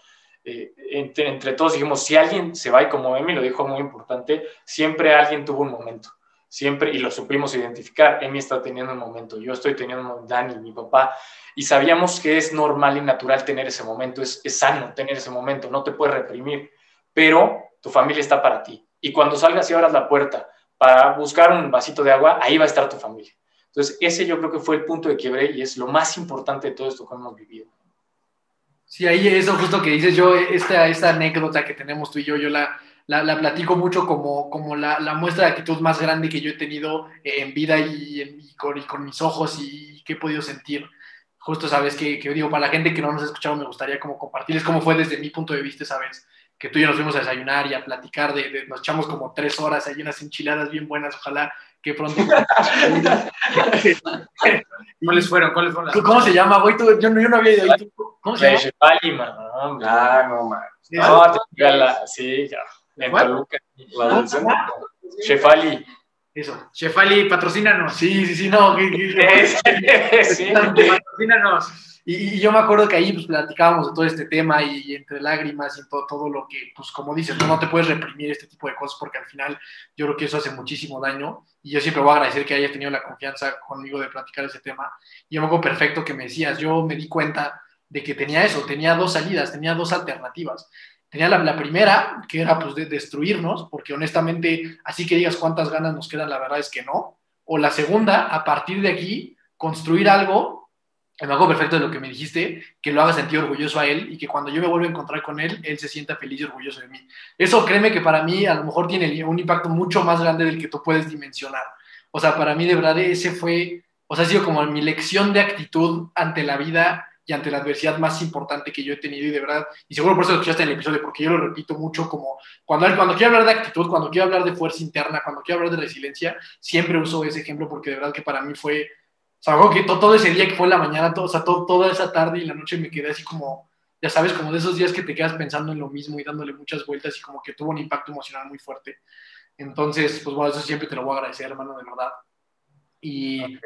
Eh, entre, entre todos dijimos, si alguien se va, y como Emi lo dijo muy importante, siempre alguien tuvo un momento siempre, y lo supimos identificar, Emi está teniendo un momento, yo estoy teniendo un momento, Dani, mi papá, y sabíamos que es normal y natural tener ese momento, es, es sano tener ese momento, no te puedes reprimir, pero tu familia está para ti. Y cuando salgas y abras la puerta para buscar un vasito de agua, ahí va a estar tu familia. Entonces, ese yo creo que fue el punto de quiebre y es lo más importante de todo esto que hemos vivido. Sí, ahí eso justo que dices yo, esta, esta anécdota que tenemos tú y yo, yo la, la, la platico mucho como, como la, la, muestra de actitud más grande que yo he tenido en vida y, en, y, con, y con, mis ojos y que he podido sentir. Justo sabes que, que, digo, para la gente que no nos ha escuchado, me gustaría como compartirles cómo fue desde mi punto de vista, sabes, que tú y yo nos fuimos a desayunar y a platicar, de, de nos echamos como tres horas, hay unas enchiladas bien buenas, ojalá que pronto... ¿Cuáles fueron? ¿Cuáles fueron las ¿Cómo se llama, güey? Tú, yo, yo, no había ido ahí. ¿Cómo se llama? Chefali, man. Ah, no, man. No, la, sí, ya. En Toluca. La del centro. Chefali. Eso. Chefali, patrocínanos. Sí, sí, sí, no. Que, que, sí. Patrocínanos. Y, y, yo me acuerdo que ahí pues, platicábamos de todo este tema y, y entre lágrimas y todo, todo, lo que, pues como dices, no, no te puedes reprimir este tipo de cosas porque al final yo creo que eso hace muchísimo daño y yo siempre voy a agradecer que hayas tenido la confianza conmigo de platicar ese tema. Y yo me acuerdo perfecto que me decías, yo me di cuenta de que tenía eso, tenía dos salidas, tenía dos alternativas. Tenía la, la primera, que era pues de destruirnos, porque honestamente, así que digas cuántas ganas nos quedan, la verdad es que no. O la segunda, a partir de aquí, construir algo me acuerdo perfecto de lo que me dijiste, que lo haga sentir orgulloso a él y que cuando yo me vuelva a encontrar con él, él se sienta feliz y orgulloso de mí. Eso créeme que para mí a lo mejor tiene un impacto mucho más grande del que tú puedes dimensionar. O sea, para mí de verdad ese fue, o sea, ha sido como mi lección de actitud ante la vida y ante la adversidad más importante que yo he tenido y de verdad, y seguro por eso lo escuchaste en el episodio, porque yo lo repito mucho como cuando, cuando quiero hablar de actitud, cuando quiero hablar de fuerza interna, cuando quiero hablar de resiliencia, siempre uso ese ejemplo porque de verdad que para mí fue o sea, que todo, ese día que fue en la mañana, todo, o sea, todo, toda esa tarde y la noche me quedé así como, ya sabes, como de esos días que te quedas pensando en lo mismo y dándole muchas vueltas y como que tuvo un impacto emocional muy fuerte. Entonces, pues bueno, eso siempre te lo voy a agradecer, hermano, de verdad. Y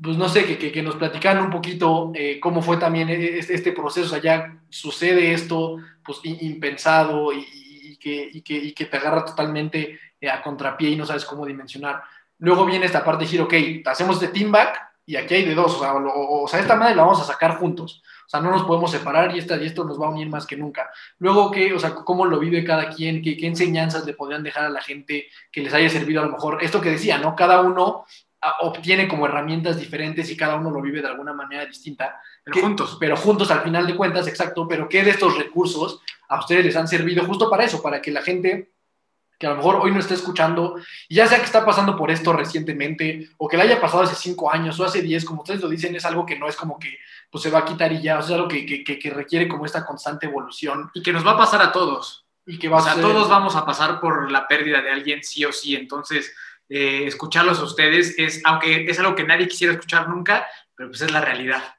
pues no sé, que, que, nos platicaran un poquito eh, cómo fue también este, este, proceso, o ya sucede esto, pues impensado y, y, que, y, que, te agarra totalmente eh, a contrapié y no sabes cómo dimensionar. Luego viene esta parte de decir, ok, hacemos de team back, y aquí hay de dos, o sea, esta madre la vamos a sacar juntos, o sea, no nos podemos separar y, esta, y esto nos va a unir más que nunca. Luego, ¿qué, o sea, cómo lo vive cada quien? ¿Qué, ¿Qué enseñanzas le podrían dejar a la gente que les haya servido a lo mejor? Esto que decía, ¿no? Cada uno obtiene como herramientas diferentes y cada uno lo vive de alguna manera distinta. Pero ¿Qué, juntos. Pero juntos al final de cuentas, exacto, pero ¿qué de estos recursos a ustedes les han servido justo para eso? Para que la gente que a lo mejor hoy no está escuchando, y ya sea que está pasando por esto recientemente, o que le haya pasado hace cinco años o hace diez, como ustedes lo dicen, es algo que no es como que pues, se va a quitar y ya, o sea, es algo que, que, que requiere como esta constante evolución. Y que nos va a pasar a todos. Y que va O sea, a ser- todos vamos a pasar por la pérdida de alguien sí o sí, entonces eh, escucharlos a ustedes es, aunque es algo que nadie quisiera escuchar nunca, pero pues es la realidad.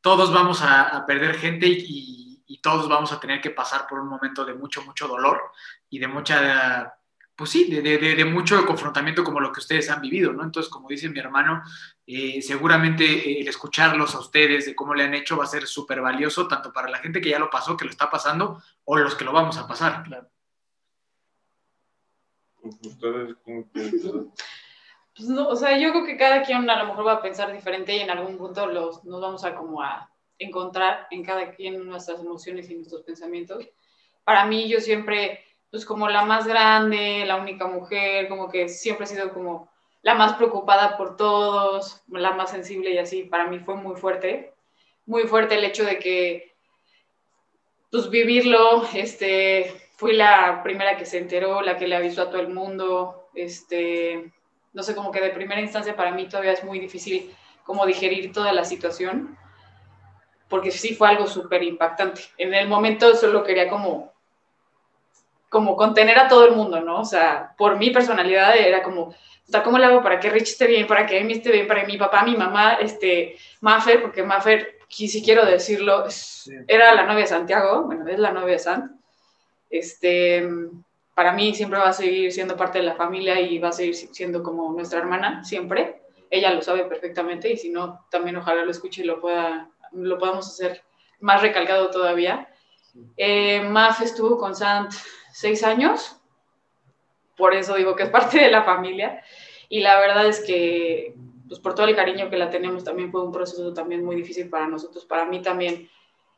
Todos vamos a, perder gente y, todos vamos a tener que pasar por un momento de mucho, mucho dolor y de mucha, pues sí, de, mucho confrontamiento como lo que ustedes han vivido, ¿no? Entonces, como dice mi hermano, eh, seguramente el escucharlos a ustedes de cómo le han hecho va a ser súper valioso, tanto para la gente que ya lo pasó, que lo está pasando, o los que lo vamos a pasar. Ustedes, ¿cómo piensan? Pues no, o sea, yo creo que cada quien a lo mejor va a pensar diferente y en algún punto los, nos vamos a como a encontrar en cada quien nuestras emociones y nuestros pensamientos. Para mí yo siempre, pues como la más grande, la única mujer, como que siempre he sido como la más preocupada por todos, la más sensible y así, para mí fue muy fuerte, muy fuerte el hecho de que, pues vivirlo, este, fui la primera que se enteró, la que le avisó a todo el mundo, este, no sé, como que de primera instancia para mí todavía es muy difícil como digerir toda la situación, porque sí fue algo súper impactante. En el momento solo quería como, como contener a todo el mundo, ¿no? O sea, por mi personalidad era como, o sea, ¿cómo le hago para que Rich esté bien, para que Amy esté bien, para mi papá, mi mamá, este, Maffer, porque Maffer, si si quiero decirlo, es- era la novia de Santiago, bueno, es la novia de Sant, este, para mí siempre va a seguir siendo parte de la familia y va a seguir siendo como nuestra hermana, siempre. Ella lo sabe perfectamente y si no, también ojalá lo escuche y lo, pueda, lo podamos hacer más recalcado todavía. Eh, Maf estuvo con Sant seis años, por eso digo que es parte de la familia y la verdad es que pues por todo el cariño que la tenemos también fue un proceso también muy difícil para nosotros, para mí también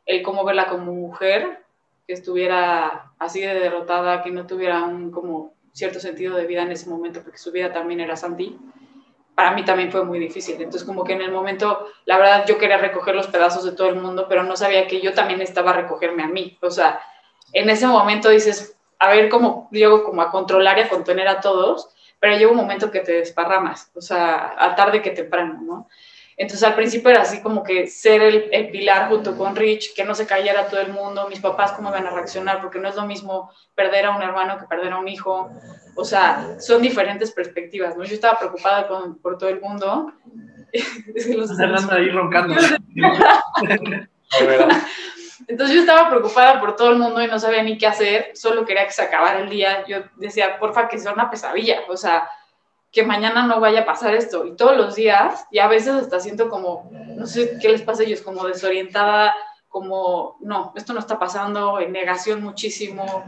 el cómo verla como mujer que estuviera así de derrotada, que no tuviera un como cierto sentido de vida en ese momento, porque su vida también era Santi, para mí también fue muy difícil. Entonces, como que en el momento, la verdad, yo quería recoger los pedazos de todo el mundo, pero no sabía que yo también estaba a recogerme a mí. O sea, en ese momento dices, a ver cómo llego como a controlar y a contener a todos, pero llega un momento que te desparramas, o sea, a tarde que temprano, ¿no? Entonces al principio era así como que ser el, el, pilar junto con Rich, que no se cayera todo el mundo, mis papás cómo iban a reaccionar, porque no es lo mismo perder a un hermano que perder a un hijo, o sea, son diferentes perspectivas, ¿no? Yo estaba preocupada con, por todo el mundo. Fernanda ahí roncando. Entonces yo estaba preocupada por todo el mundo y no sabía ni qué hacer, solo quería que se acabara el día. Yo decía, porfa, que sea una pesadilla, o sea, que mañana no vaya a pasar esto. Y todos los días, y a veces hasta siento como, no sé qué les pasa a ellos, como desorientada, como, no, esto no está pasando, en negación muchísimo.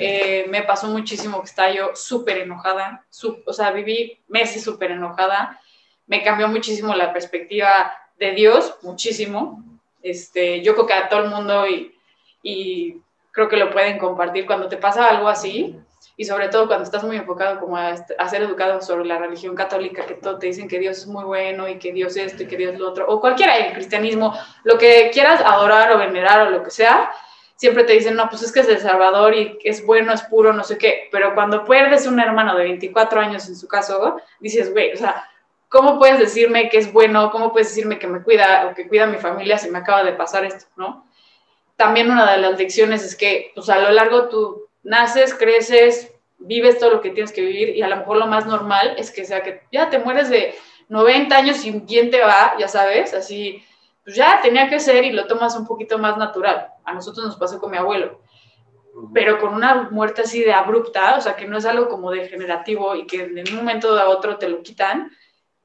Eh, me pasó muchísimo que estaba yo súper enojada, su, o sea, viví meses súper enojada. Me cambió muchísimo la perspectiva de Dios, muchísimo. Este, yo creo que a todo el mundo y, y creo que lo pueden compartir cuando te pasa algo así, y sobre todo cuando estás muy enfocado como a, a, ser educado sobre la religión católica, que todo te dicen que Dios es muy bueno y que Dios esto y que Dios lo otro, o cualquiera, el cristianismo, lo que quieras adorar o venerar o lo que sea, siempre te dicen, no, pues es que es el Salvador y es bueno, es puro, no sé qué, pero cuando pierdes un hermano de 24 años en su caso, dices, güey, o sea, ¿cómo puedes decirme que es bueno? ¿Cómo puedes decirme que me cuida o que cuida a mi familia si me acaba de pasar esto, no? También una de las lecciones es que, pues a lo largo tú naces, creces, vives todo lo que tienes que vivir y a lo mejor lo más normal es que sea que ya te mueres de 90 años y quién te va, ya sabes, así, pues ya tenía que ser y lo tomas un poquito más natural. A nosotros nos pasó con mi abuelo, pero con una muerte así de abrupta, o sea, que no es algo como degenerativo y que en un momento a otro te lo quitan,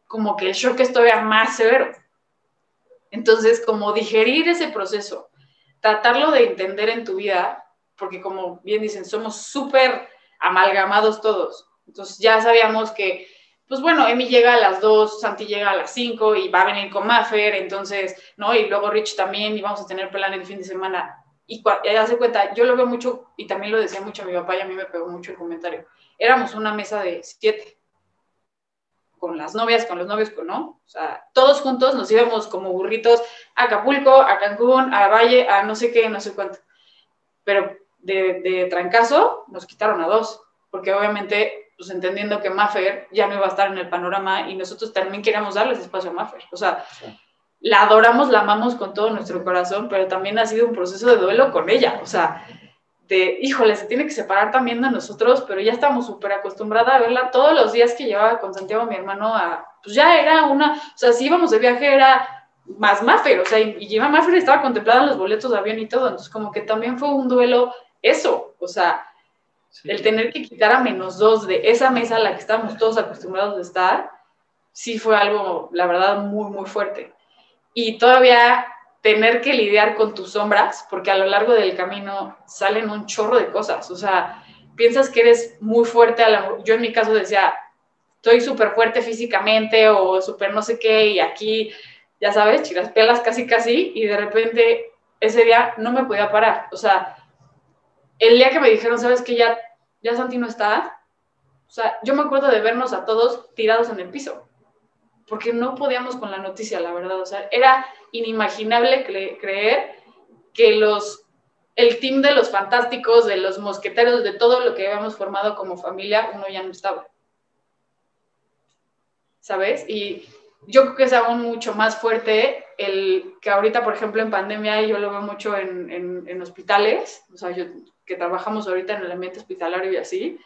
como que el shock es todavía más severo. Entonces, como digerir ese proceso, tratarlo de entender en tu vida, porque como bien dicen, somos súper amalgamados todos. Entonces ya sabíamos que, pues bueno, Emi llega a las 2, Santi llega a las 5 y va a venir con Maffer, entonces, ¿no? Y luego Rich también y vamos a tener plan el fin de semana. Y ya se cuenta, yo lo veo mucho y también lo decía mucho a mi papá y a mí me pegó mucho el comentario. Éramos una mesa de siete, con las novias, con los novios, con no. O sea, todos juntos nos íbamos como burritos a Acapulco, a Cancún, a Valle, a no sé qué, no sé cuánto. Pero de, de, trancazo nos quitaron a dos, porque obviamente, pues entendiendo que Maffer ya no iba a estar en el panorama y nosotros también queríamos darles espacio a Maffer. O sea, sí. la adoramos, la amamos con todo nuestro corazón, pero también ha sido un proceso de duelo con ella. O sea, de, híjole, se tiene que separar también de nosotros, pero ya estamos súper acostumbrada a verla todos los días que llevaba con Santiago, mi hermano, a, pues ya era una, o sea, si íbamos de viaje era más Maffer, o sea, y, y Maffer estaba contemplada en los boletos de avión y todo, entonces como que también fue un duelo eso, o sea, Sí. el tener que quitar a menos dos de esa mesa a la que estábamos todos acostumbrados de estar, sí fue algo, la verdad, muy, muy fuerte. Y todavía tener que lidiar con tus sombras, porque a lo largo del camino salen un chorro de cosas, o sea, piensas que eres muy fuerte, a la- yo en mi caso decía, estoy súper fuerte físicamente o súper no sé qué, y aquí, ya sabes, chiras pelas casi casi, y de repente ese día no me podía parar, o sea, el día que me dijeron, ¿sabes que ya, ya Santi no está? O sea, yo me acuerdo de vernos a todos tirados en el piso, porque no podíamos con la noticia, la verdad. O sea, era inimaginable cre- creer que los, el team de los fantásticos, de los mosqueteros, de todo lo que habíamos formado como familia, uno ya no estaba. ¿Sabes? Y yo creo que es aún mucho más fuerte el que ahorita, por ejemplo, en pandemia, yo lo veo mucho en, en- en hospitales, o sea, yo que trabajamos ahorita en el ambiente hospitalario y así,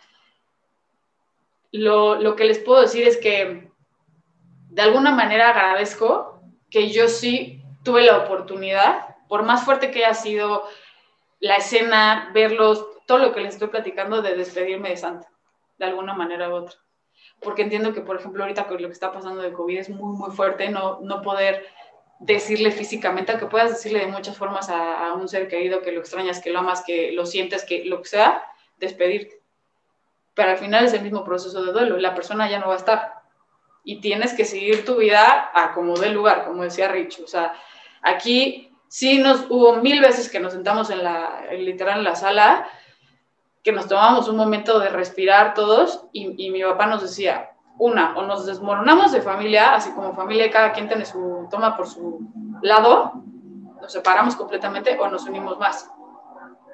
lo, lo que les puedo decir es que de alguna manera agradezco que yo sí tuve la oportunidad, por más fuerte que haya sido la escena, verlos, todo lo que les estoy platicando, de despedirme de Santa, de alguna manera u otra. Porque entiendo que, por ejemplo, ahorita con lo que está pasando de COVID es muy, muy fuerte no, no poder decirle físicamente, aunque puedas decirle de muchas formas a, un ser querido que lo extrañas, que lo amas, que lo sientes, que lo que sea, despedirte. Pero al final es el mismo proceso de duelo, la persona ya no va a estar. Y tienes que seguir tu vida a como dé lugar, como decía Rich. O sea, aquí sí nos hubo mil veces que nos sentamos en la, literal en la sala, que nos tomábamos un momento de respirar todos y, y mi papá nos decía, una, o nos desmoronamos de familia, así como familia cada quien tiene su, toma por su lado, nos separamos completamente o nos unimos más.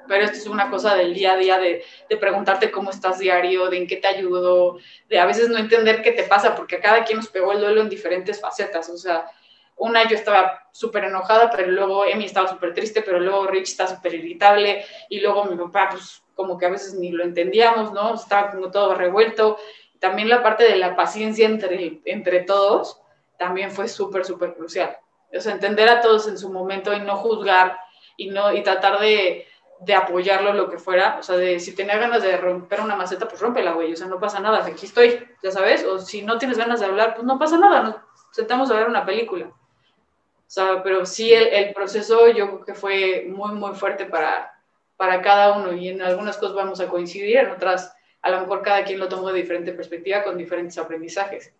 Pero esto es una cosa del día a día, de, de preguntarte cómo estás diario, de en qué te ayudó, de a veces no entender qué te pasa, porque a cada quien nos pegó el duelo en diferentes facetas. O sea, una yo estaba súper enojada, pero luego Emi estaba súper triste, pero luego Rich está súper irritable, y luego mi papá, pues como que a veces ni lo entendíamos, ¿no? Estaba como todo revuelto. También la parte de la paciencia entre, entre todos también fue súper, súper crucial. O sea, entender a todos en su momento y no juzgar y, no, y tratar de, de apoyarlo lo que fuera. O sea, de si tenía ganas de romper una maceta, pues rómpela, güey. O sea, no pasa nada, aquí estoy, ya sabes. O si no tienes ganas de hablar, pues no pasa nada, nos sentamos a ver una película. O sea, pero sí el, proceso yo creo que fue muy, muy fuerte para, para cada uno y en algunas cosas vamos a coincidir, en otras a lo mejor cada quien lo tomó de diferente perspectiva con diferentes aprendizajes.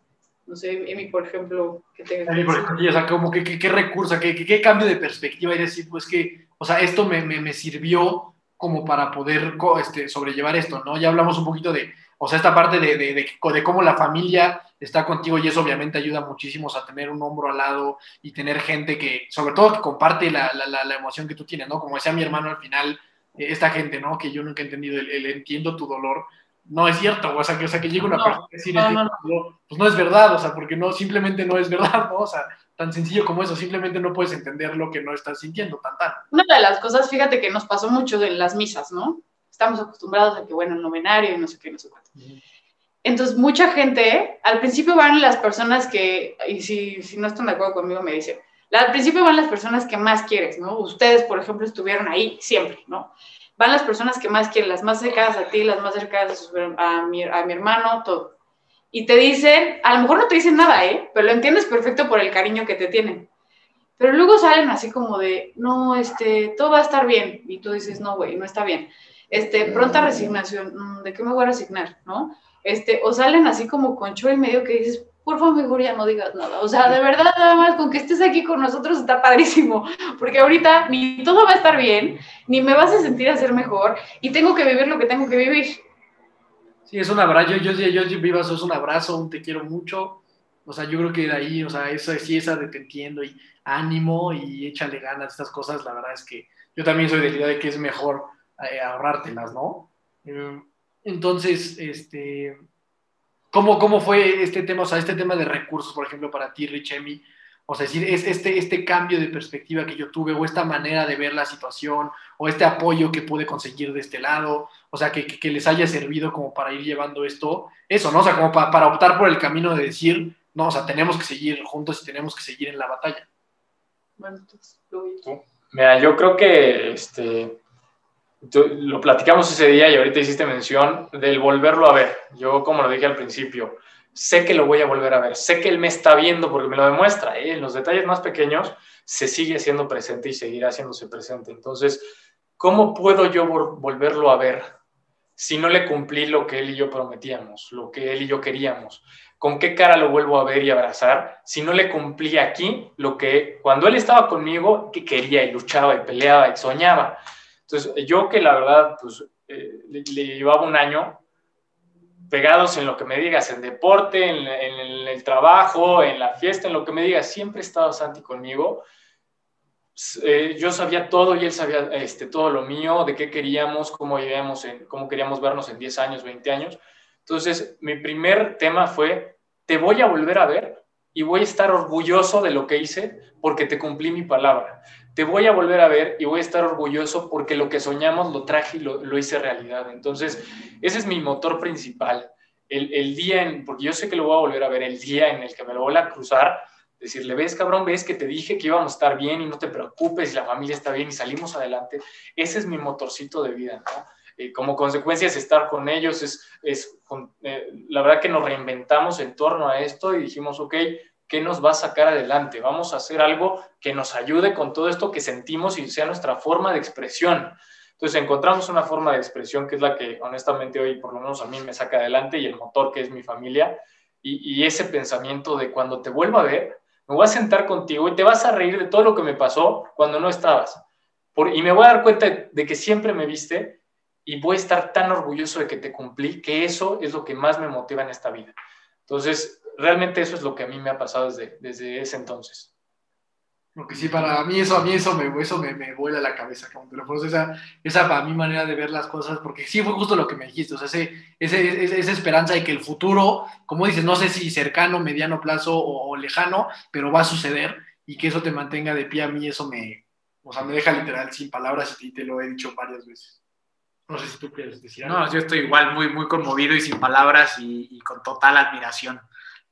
No sé, Emi, por ejemplo, ¿qué te A mí, por ejemplo, o sea, como que, que- qué recurso, qué, qué- qué cambio de perspectiva y decir, pues que, o sea, esto me, me, me sirvió como para poder este, sobrellevar esto, ¿no? Ya hablamos un poquito de, o sea, esta parte de, de, de, de cómo la familia está contigo y eso obviamente ayuda muchísimo a tener un hombro al lado y tener gente que, sobre todo, que comparte la, la, la, la emoción que tú tienes, ¿no? Como decía mi hermano al final, eh, esta gente, ¿no? Que yo nunca he entendido, el, el entiendo tu dolor, no es cierto, o sea, que, o sea, que llegue una No, persona a decir, no, "Entiendo no, tu dolor", pues no es verdad, o sea, porque no, simplemente no es verdad, ¿no? O sea, tan sencillo como eso, simplemente no puedes entender lo que no estás sintiendo, tan tan. Una de las cosas, fíjate que nos pasó mucho en las misas, ¿no? Estamos acostumbrados a que, bueno, el novenario y no sé qué, no sé cuánto. Entonces, mucha gente, al principio van las personas que, y si, si no están de acuerdo conmigo, me dicen, al principio van las personas que más quieres, ¿no? Ustedes, por ejemplo, estuvieron ahí siempre, ¿no? Van las personas que más quieren, las más cercanas a ti, las más cercanas a, a mi, a mi hermano, todo. Y te dicen, a lo mejor no te dicen nada, ¿eh? Pero lo entiendes perfecto por el cariño que te tienen. Pero luego salen así como de, no, este, todo va a estar bien. Y tú dices, no, güey, no está bien. Este, pronta resignación, mm, ¿de qué me voy a resignar, no? Este, o salen así como con chorro y medio que dices, por favor, ya no digas nada. O sea, de verdad, nada más con que estés aquí con nosotros está padrísimo. Porque ahorita ni todo va a estar bien, ni me vas a sentir a ser mejor, y tengo que vivir lo que tengo que vivir. Sí, es un abrazo, yo, yo, yo, yo vivas, es un abrazo, un te quiero mucho, o sea, yo creo que de ahí, o sea, eso sí, esa de te entiendo y ánimo y échale ganas, estas cosas, la verdad es que yo también soy de la idea de que es mejor eh, ahorrártelas, ¿no? Eh, entonces, este, ¿cómo, ¿cómo fue este tema, o sea, este tema de recursos, por ejemplo, para ti, Richemi? O sea, decir, es este, este cambio de perspectiva que yo tuve, o esta manera de ver la situación, o este apoyo que pude conseguir de este lado, o sea, que, que- que les haya servido como para ir llevando esto, eso, ¿no? O sea, como pa- para optar por el camino de decir, no, o sea, tenemos que seguir juntos y tenemos que seguir en la batalla. Bueno, entonces, Luis. Mira, yo creo que este, lo platicamos ese día y ahorita hiciste mención del volverlo a ver. Yo, como lo dije al principio, sé que lo voy a volver a ver, sé que él me está viendo porque me lo demuestra. ¿eh? En los detalles más pequeños se sigue siendo presente y seguirá haciéndose presente. Entonces, ¿cómo puedo yo vol- volverlo a ver si no le cumplí lo que él y yo prometíamos, lo que él y yo queríamos? ¿Con qué cara lo vuelvo a ver y abrazar si no le cumplí aquí lo que cuando él estaba conmigo que quería y luchaba y peleaba y soñaba? Entonces, yo que la verdad, pues, eh, le, le llevaba un año pegados en lo que me digas, en deporte, en, el trabajo, en la fiesta, en lo que me digas, siempre estaba Santi conmigo. Eh, yo sabía todo y él sabía este, todo lo mío, de qué queríamos, cómo, vivíamos cómo queríamos vernos en 10 años, 20 años. Entonces, mi primer tema fue, te voy a volver a ver y voy a estar orgulloso de lo que hice porque te cumplí mi palabra. Te voy a volver a ver y voy a estar orgulloso porque lo que soñamos lo traje y lo, lo hice realidad. Entonces, ese es mi motor principal. El, el día, en, porque yo sé que lo voy a volver a ver, el día en el que me lo voy a cruzar, decirle, ves cabrón, ves que te dije que íbamos a estar bien y no te preocupes la familia está bien y salimos adelante. Ese es mi motorcito de vida, ¿no? Eh, como consecuencia es estar con ellos, es, es eh, la verdad que nos reinventamos en torno a esto y dijimos, ok, ¿qué nos va a sacar adelante? Vamos a hacer algo que nos ayude con todo esto que sentimos y sea nuestra forma de expresión. Entonces encontramos una forma de expresión que es la que honestamente hoy por lo menos a mí me saca adelante y el motor que es mi familia y, y ese pensamiento de cuando te vuelva a ver, me voy a sentar contigo y te vas a reír de todo lo que me pasó cuando no estabas. Por- y me voy a dar cuenta de que siempre me viste y voy a estar tan orgulloso de que te cumplí, que eso es lo que más me motiva en esta vida. Entonces, realmente eso es lo que a mí me ha pasado desde, desde ese entonces. Porque sí, para mí eso, a mí eso me, eso me, me vuela la cabeza, como te lo juro, esa, esa para mí manera de ver las cosas, porque sí fue justo lo que me dijiste, o sea, ese, ese, ese- esa esperanza de que el futuro, como dices, no sé si cercano, mediano plazo o, o lejano, pero va a suceder y que eso te mantenga de pie a mí, eso me, o sea, me deja literal sin palabras y te lo he dicho varias veces. No sé si tú quieres decir algo. No, yo estoy igual muy, muy conmovido y sin palabras y, y con total admiración,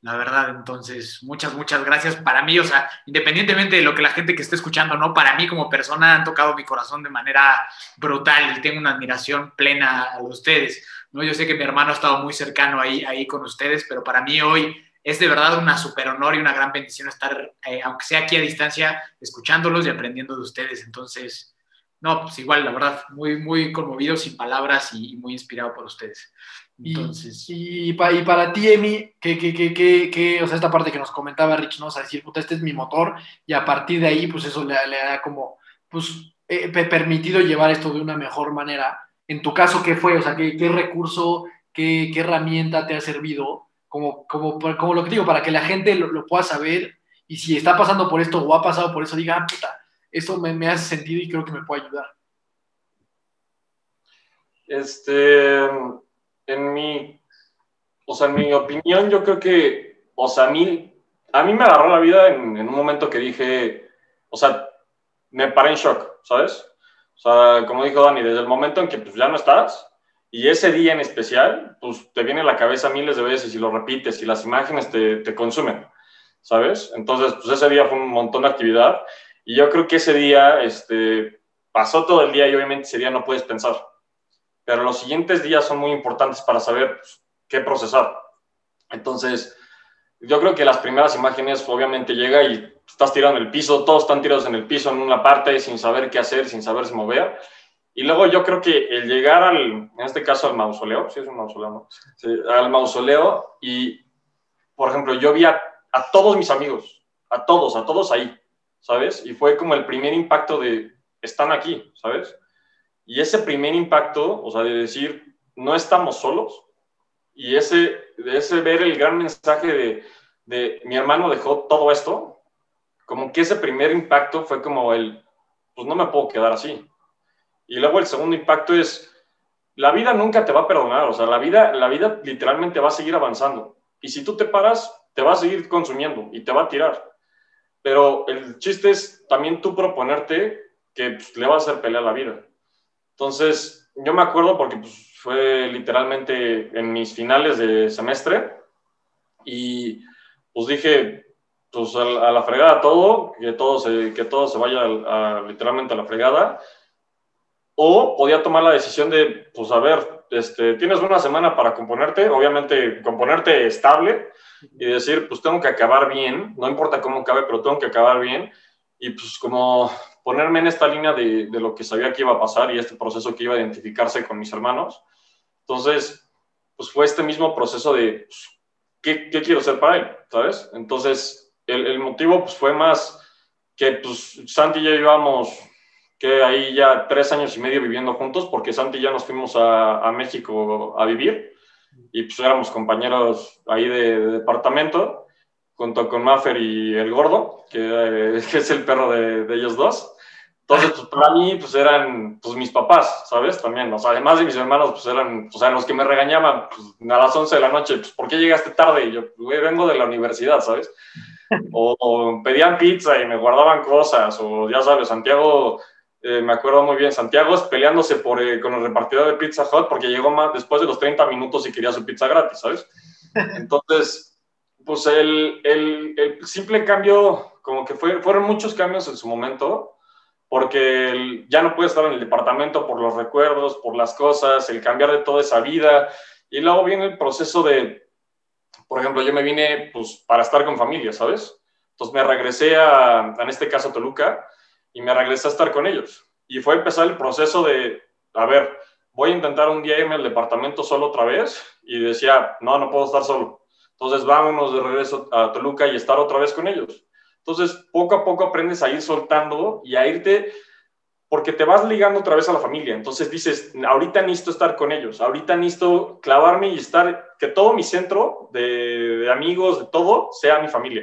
la verdad. Entonces, muchas, muchas gracias. Para mí, o sea, independientemente de lo que la gente que esté escuchando, ¿no? Para mí como persona han tocado mi corazón de manera brutal y tengo una admiración plena a ustedes, ¿no? Yo sé que mi hermano ha estado muy cercano ahí, ahí con ustedes, pero para mí hoy es de verdad una super honor y una gran bendición estar, eh, aunque sea aquí a distancia, escuchándolos y aprendiendo de ustedes. Entonces, no, pues igual, la verdad, muy, muy conmovido, sin palabras y, y muy inspirado por ustedes. Y, Entonces, y, pa- y para ti, Emi, que, que, que, que, que, o sea, esta parte que nos comentaba Rich, ¿no? O sea, decir, puta, este es mi motor, y a partir de ahí, pues eso le, le ha como, pues, eh, pe- permitido llevar esto de una mejor manera. En tu caso, ¿qué fue? O sea, ¿qué, qué recurso, qué, qué herramienta te ha servido? Como, como, como lo que digo, para que la gente lo, lo pueda saber, y si está pasando por esto o ha pasado por eso, diga, ah, puta, esto me, me hace sentido y creo que me puede ayudar. Este, en mi, o sea, en mi opinión, yo creo que, o sea, a mí, a mí me agarró la vida en, en un momento que dije, o sea, me paré en shock, ¿sabes? O sea, como dijo Dani, desde el momento en que pues ya no estás, y ese día en especial, pues te viene a la cabeza miles de veces y lo repites y las imágenes te, te consumen, ¿sabes? Entonces, pues ese día fue un montón de actividad y yo creo que ese día, este, pasó todo el día y obviamente ese día no puedes pensar pero los siguientes días son muy importantes para saber pues, qué procesar. Entonces, yo creo que las primeras imágenes, obviamente llega y estás tirado en el piso, todos están tirados en el piso en una parte sin saber qué hacer, sin saberse mover. Y luego yo creo que el llegar al, en este caso al mausoleo, sí es un mausoleo, ¿no? Al mausoleo y, por ejemplo, yo vi a todos mis amigos, a todos, a todos ahí, ¿sabes? Y fue como el primer impacto de, están aquí, ¿sabes? Y ese primer impacto, o sea, de decir, no estamos solos, y ese, de ese ver el gran mensaje de, de mi hermano dejó todo esto, como que ese primer impacto fue como el, pues no me puedo quedar así. Y luego el segundo impacto es, la vida nunca te va a perdonar, o sea, la vida, la vida literalmente va a seguir avanzando. Y si tú te paras, te va a seguir consumiendo y te va a tirar. Pero el chiste es también tú proponerte que pues, le va a hacer pelear la vida. Entonces, yo me acuerdo porque pues, fue literalmente en mis finales de semestre y pues dije, pues a, a la fregada todo, que todo se, que todo se vaya a- a- literalmente a la fregada. O podía tomar la decisión de, pues a ver, este, tienes una semana para componerte, obviamente componerte estable y decir, pues tengo que acabar bien, no importa cómo acabe, pero tengo que acabar bien. Y pues como ponerme en esta línea de, de lo que sabía que iba a pasar y este proceso que iba a identificarse con mis hermanos. Entonces, pues fue este mismo proceso de, pues, ¿qué, qué quiero ser para él? ¿Sabes? Entonces, el, el motivo pues fue más que pues Santi y yo llevamos que ahí ya tres años y medio viviendo juntos, porque Santi y nos fuimos a, a México a vivir y pues éramos compañeros ahí de, de departamento, junto con Maffer y el gordo, que, eh, que es el perro de, de ellos dos. Entonces, pues para mí, pues eran pues, mis papás, ¿sabes? También, o sea, además de mis hermanos, pues eran, o sea, los que me regañaban pues, a las 11 de la noche, pues, ¿por qué llegaste tarde? Y yo, güey, vengo de la universidad, ¿sabes? O, o pedían pizza y me guardaban cosas, o ya sabes, Santiago, eh, me acuerdo muy bien, Santiago es peleándose por, eh, con el repartidor de Pizza Hut porque llegó más después de los 30 minutos y quería su pizza gratis, ¿sabes? Entonces, pues el, el, el simple cambio, como que fue, fueron muchos cambios en su momento, porque ya no puede estar en el departamento por los recuerdos, por las cosas, el cambiar de toda esa vida, y luego viene el proceso de, por ejemplo, yo me vine pues para estar con familia, ¿sabes? Entonces me regresé a, en este caso, a Toluca, y me regresé a estar con ellos. Y fue empezar el proceso de, a ver, voy a intentar un día irme al departamento solo otra vez, y decía, no, no puedo estar solo. Entonces vámonos de regreso a Toluca y estar otra vez con ellos. Entonces, poco a poco aprendes a ir soltando y a irte, porque te vas ligando otra vez a la familia. Entonces dices, ahorita necesito estar con ellos, ahorita necesito clavarme y estar, que todo mi centro de, de amigos, de todo, sea mi familia.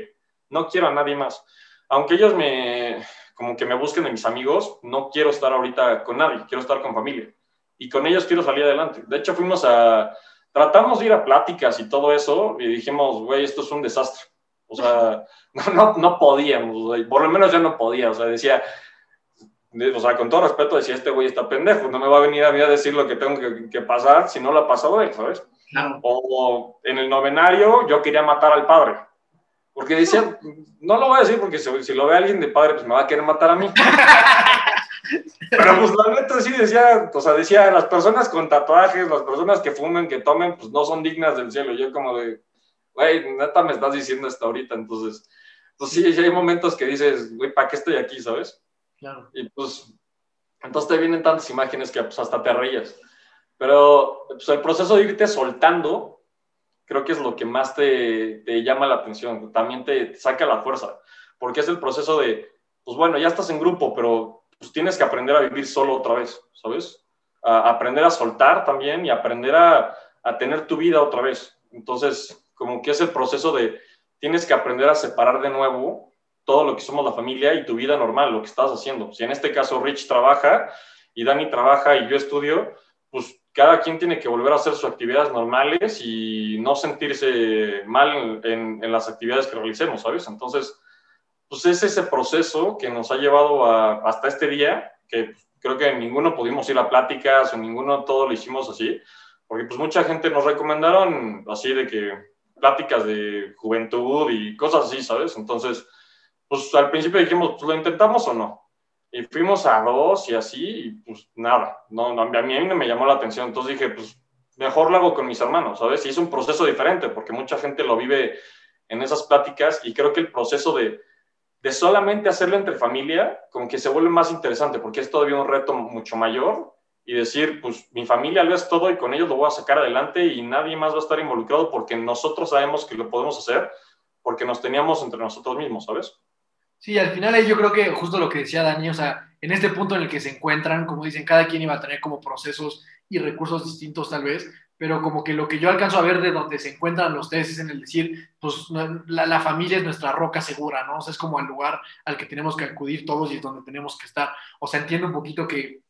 No quiero a nadie más. Aunque ellos me, como que me busquen de mis amigos, no quiero estar ahorita con nadie, quiero estar con familia. Y con ellos quiero salir adelante. De hecho, fuimos a, tratamos de ir a pláticas y todo eso, y dijimos, güey, esto es un desastre. O sea, no, no, no podíamos, güey. por lo menos yo no podía, o sea, decía, de- o sea, con todo respeto decía, este güey está pendejo, no me va a venir a mí a decir lo que tengo que, que pasar si no lo ha pasado él, ¿sabes? Claro. O en el novenario yo quería matar al padre, porque decía, no lo voy a decir porque si, si lo ve alguien de padre, pues me va a querer matar a mí. Pero pues la neta sí decía, o sea, decía, las personas con tatuajes, las personas que fumen, que tomen, pues no son dignas del cielo. Yo como de, güey, neta me estás diciendo esto ahorita, entonces, pues sí, sí hay momentos que dices, güey, ¿para qué estoy aquí, sabes? Claro. Y pues, entonces te vienen tantas imágenes que pues hasta te ríes. Pero pues, el proceso de irte soltando, creo que es lo que más te, te llama la atención, también te, te saca la fuerza, porque es el proceso de, pues bueno, ya estás en grupo, pero pues tienes que aprender a vivir solo otra vez, ¿sabes? A aprender a soltar también y aprender a, a tener tu vida otra vez. Entonces, como que es el proceso de, tienes que aprender a separar de nuevo todo lo que somos la familia y tu vida normal, lo que estás haciendo. Si en este caso Rich trabaja y Dani trabaja y yo estudio, pues cada quien tiene que volver a hacer sus actividades normales y no sentirse mal en, en las actividades que realicemos, ¿sabes? Entonces, pues es ese proceso que nos ha llevado a, hasta este día, que creo que ninguno pudimos ir a pláticas o ninguno todo lo hicimos así, porque pues mucha gente nos recomendaron así de que pláticas de juventud y cosas así, ¿sabes? Entonces, pues al principio dijimos, pues, ¿lo intentamos o no? Y fuimos a dos y así, y pues nada, no, a mí a mí no me llamó la atención, entonces dije, pues mejor lo hago con mis hermanos, ¿sabes? Y es un proceso diferente, porque mucha gente lo vive en esas pláticas y creo que el proceso de, de solamente hacerlo entre familia, como que se vuelve más interesante, porque es todavía un reto mucho mayor y decir, pues mi familia lo es todo y con ellos lo voy a sacar adelante y nadie más va a estar involucrado porque nosotros sabemos que lo podemos hacer, porque nos teníamos entre nosotros mismos, ¿sabes? Sí, al final ahí yo creo que justo lo que decía Dani, o sea, en este punto en el que se encuentran, como dicen, cada quien iba a tener como procesos y recursos distintos tal vez, pero como que lo que yo alcanzo a ver de donde se encuentran los tres es en el decir, pues la, la, familia es nuestra roca segura, ¿no? O sea, es como el lugar al que tenemos que acudir todos y es donde tenemos que estar. O sea, entiendo un poquito que, eh,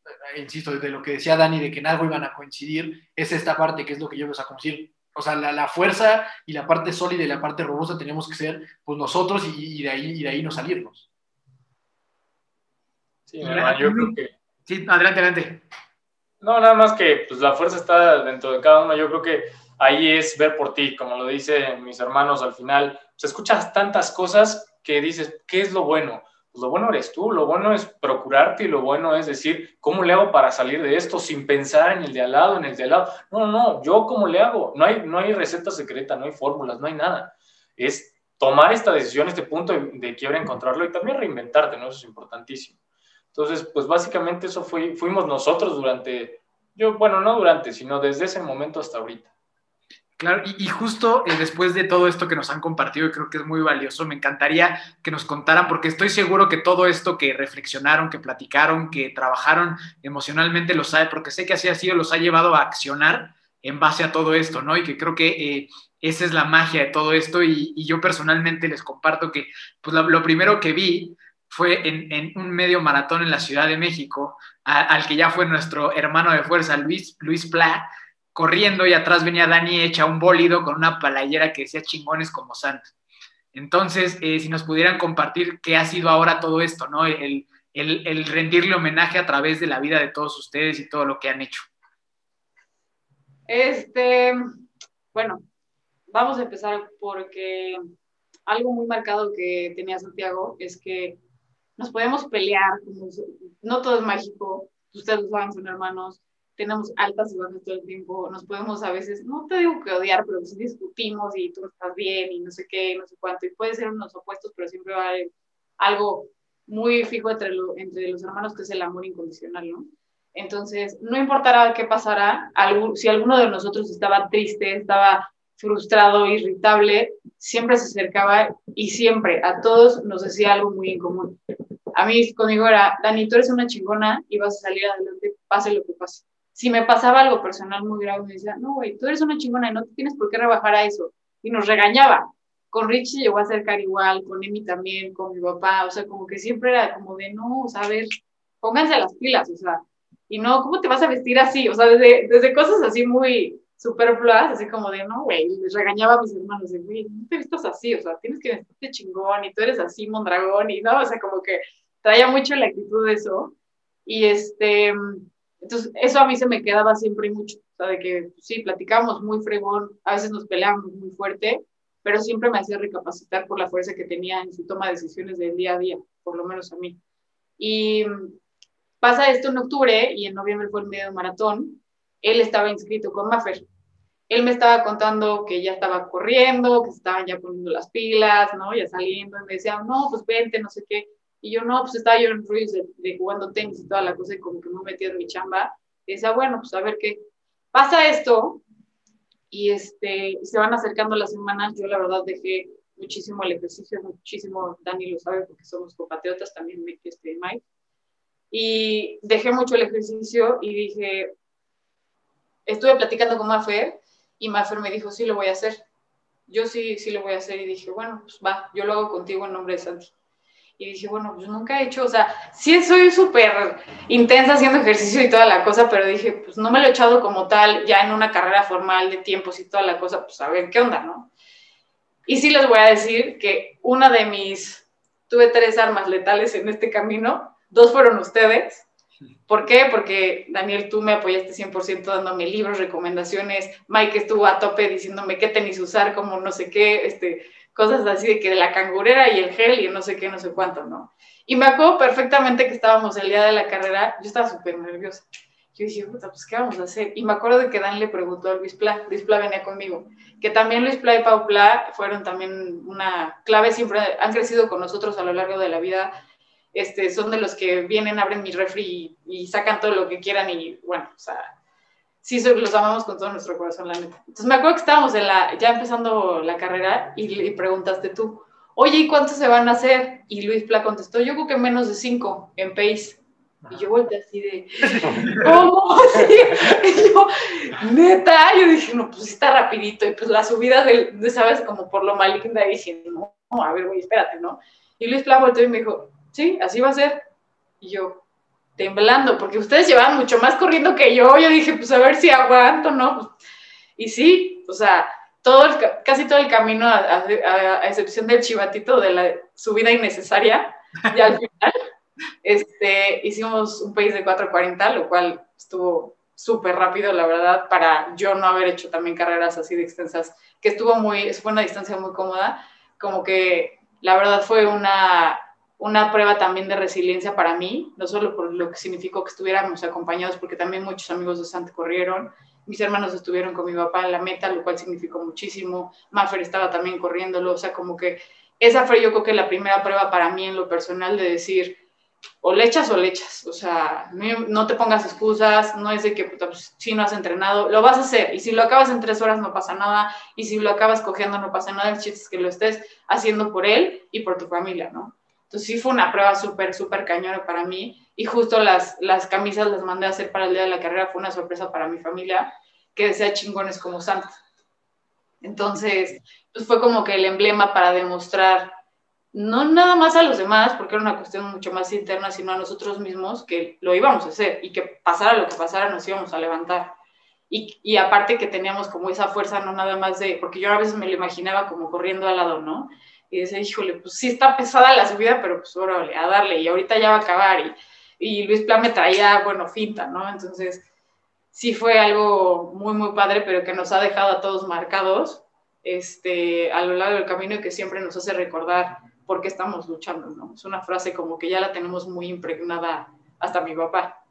insisto, de lo que decía Dani, de que en algo iban a coincidir, es esta parte que es lo que yo les a O sea, la, la fuerza y la parte sólida y la parte robusta tenemos que ser pues nosotros y, y de, ahí, y de ahí no salirnos. Sí, mi hermano, yo creo que Sí, adelante, adelante. No, nada más que pues, la fuerza está dentro de cada uno. Yo creo que ahí es ver por ti, como lo dicen mis hermanos al final. Se escuchas tantas cosas que dices, ¿qué es lo bueno? Pues lo bueno eres tú, lo bueno es procurarte y lo bueno es decir, ¿cómo le hago para salir de esto sin pensar en el de al lado, en el de al lado? No, no, yo cómo le hago. No hay, no hay receta secreta, no hay fórmulas, no hay nada. Es tomar esta decisión, este punto de, de quiebre, encontrarlo y también reinventarte, ¿no? Eso es importantísimo. Entonces, pues básicamente eso fuimos nosotros durante, yo, bueno, no durante, sino desde ese momento hasta ahorita. Claro, y, justo eh, después de todo esto que nos han compartido, y creo que es muy valioso, me encantaría que nos contaran, porque estoy seguro que todo esto que reflexionaron, que platicaron, que trabajaron emocionalmente, los sabe, porque sé que así ha sido, los ha llevado a accionar en base a todo esto, ¿no? Y que creo que eh, esa es la magia de todo esto, y, yo personalmente les comparto que pues, lo primero que vi fue en, un medio maratón en la Ciudad de México, al que ya fue nuestro hermano de fuerza, Luis, Luis Pla, corriendo y atrás venía Dani hecha un bólido con una palayera que decía chingones como santos. Entonces, eh, si nos pudieran compartir qué ha sido ahora todo esto, ¿no? El, el, el, rendirle homenaje a través de la vida de todos ustedes y todo lo que han hecho. Este, bueno, vamos a empezar porque algo muy marcado que tenía Santiago es que nos podemos pelear, no todo es mágico, ustedes lo saben, son hermanos, tenemos altas y bajas todo el tiempo, nos podemos a veces, no te digo que odiar, pero si discutimos y tú no estás bien y no sé qué, no sé cuánto, y puede ser unos opuestos, pero siempre va algo muy fijo entre, lo, entre los hermanos que es el amor incondicional, ¿no? Entonces, no importará qué pasará, si alguno de nosotros estaba triste, estaba frustrado, irritable, siempre se acercaba y siempre a todos nos decía algo muy en común. A mí conmigo era, Dani, tú eres una chingona y vas a salir adelante, pase lo que pase. Si me pasaba algo personal muy grave, me decía, no, güey, tú eres una chingona y no tienes por qué rebajar a eso. Y nos regañaba. Con Richie llegó a acercar igual, con Emi también, con mi papá, o sea, como que siempre era como de, no, o sea, a ver, pónganse las pilas, o sea, y no, ¿cómo te vas a vestir así? O sea, desde, desde cosas así muy, superfluas, así como de, no, güey, les regañaba a mis hermanos, de, güey, no te vistas así, o sea, tienes que vestirte chingón y tú eres así, mondragón, y no, o sea, como que traía mucho la actitud de eso. Y este, entonces, eso a mí se me quedaba siempre mucho, o sea, de que pues, sí, platicábamos muy fregón, a veces nos peleábamos muy fuerte, pero siempre me hacía recapacitar por la fuerza que tenía en su toma de decisiones del día a día, por lo menos a mí. Y pasa esto en octubre y en noviembre fue el medio maratón, él estaba inscrito con Maffer. Él me estaba contando que ya estaba corriendo, que estaban ya poniendo las pilas, ¿no? Ya saliendo, y me decía, no, pues vente, no sé qué. Y yo, no, pues estaba yo en ruidos de, de, jugando tenis y toda la cosa, y como que me metía en mi chamba. Y decía, bueno, pues a ver qué. Pasa esto, y este, se van acercando las semanas. Yo, la verdad, dejé muchísimo el ejercicio, muchísimo, Dani lo sabe porque somos compatriotas también, este, Mike. Y dejé mucho el ejercicio y dije, estuve platicando con Mafer y Mafer me dijo, sí, lo voy a hacer. Yo sí, sí lo voy a hacer y dije, bueno, pues va, yo lo hago contigo en nombre de Santi. Y dije, bueno, pues nunca he hecho, o sea, sí soy súper intensa haciendo ejercicio y toda la cosa, pero dije, pues no me lo he echado como tal, ya en una carrera formal de tiempos y toda la cosa, pues a ver qué onda, ¿no? Y sí les voy a decir que una de mis, tuve tres armas letales en este camino, dos fueron ustedes, ¿Por qué? Porque Daniel, tú me apoyaste 100% dándome libros, recomendaciones. Mike estuvo a tope diciéndome qué tenis usar, como no sé qué, este, cosas así de que la cangurera y el gel y no sé qué, no sé cuánto, ¿no? Y me acuerdo perfectamente que estábamos el día de la carrera, yo estaba súper nerviosa. Yo dije, puta, pues, ¿qué vamos a hacer? Y me acuerdo de que Dan le preguntó a Luis Pla, Luis Pla venía conmigo, que también Luis Pla y Pau Pla fueron también una clave, siempre han crecido con nosotros a lo largo de la vida este, son de los que vienen, abren mi refri y, y, sacan todo lo que quieran y bueno, o sea, sí los amamos con todo nuestro corazón, la neta. Entonces me acuerdo que estábamos en la, ya empezando la carrera y le preguntaste tú, oye, ¿y cuántos se van a hacer? Y Luis Pla contestó, yo creo que menos de cinco en pace. Y yo volteé así de, ¿cómo? Y yo, neta, yo dije, no, pues está rapidito. Y pues la subida de, ¿sabes? Como por lo maligna, y dije, no, a ver, güey, espérate, ¿no? Y Luis Pla volteó y me dijo, sí, así va a ser. Y yo, temblando, porque ustedes llevaban mucho más corriendo que yo. Yo dije, pues a ver si aguanto, ¿no? Y sí, o sea, todo el ca- casi todo el camino, a- a- a excepción del chivatito de la subida innecesaria, y al final este, hicimos un país de 440, lo cual estuvo súper rápido, la verdad, para yo no haber hecho también carreras así de extensas, que estuvo muy, fue una distancia muy cómoda, como que la verdad fue una, una prueba también de resiliencia para mí, no solo por lo que significó que estuviéramos acompañados, porque también muchos amigos de Sant corrieron, mis hermanos estuvieron con mi papá en la meta, lo cual significó muchísimo, Maffer estaba también corriéndolo, o sea, como que esa fue yo creo que la primera prueba para mí en lo personal de decir, o le echas o le echas, o sea, no, te pongas excusas, no es de que pues, si no has entrenado, lo vas a hacer, y si lo acabas en tres horas no pasa nada, y si lo acabas cogiendo no pasa nada, el chiste es que lo estés haciendo por él y por tu familia, ¿no? Entonces sí fue una prueba súper, súper cañona para mí, y justo las, las camisas las mandé a hacer para el día de la carrera, fue una sorpresa para mi familia, que decía chingones como Santa. Entonces, pues fue como que el emblema para demostrar no nada más a los demás, porque era una cuestión mucho más interna, sino a nosotros mismos, que lo íbamos a hacer y que pasara lo que pasara, nos íbamos a levantar. Y, y aparte que teníamos como esa fuerza, no nada más de, porque yo a veces me lo imaginaba como corriendo al lado, ¿no? Y decía, híjole, pues sí está pesada la subida, pero pues órale, a darle, y ahorita ya va a acabar. Y, y Luis Plan me traía, bueno, finta, ¿no? Entonces, sí fue algo muy, muy padre, pero que nos ha dejado a todos marcados este, a lo largo del camino y que siempre nos hace recordar por qué estamos luchando, ¿no? Es una frase como que ya la tenemos muy impregnada hasta mi papá.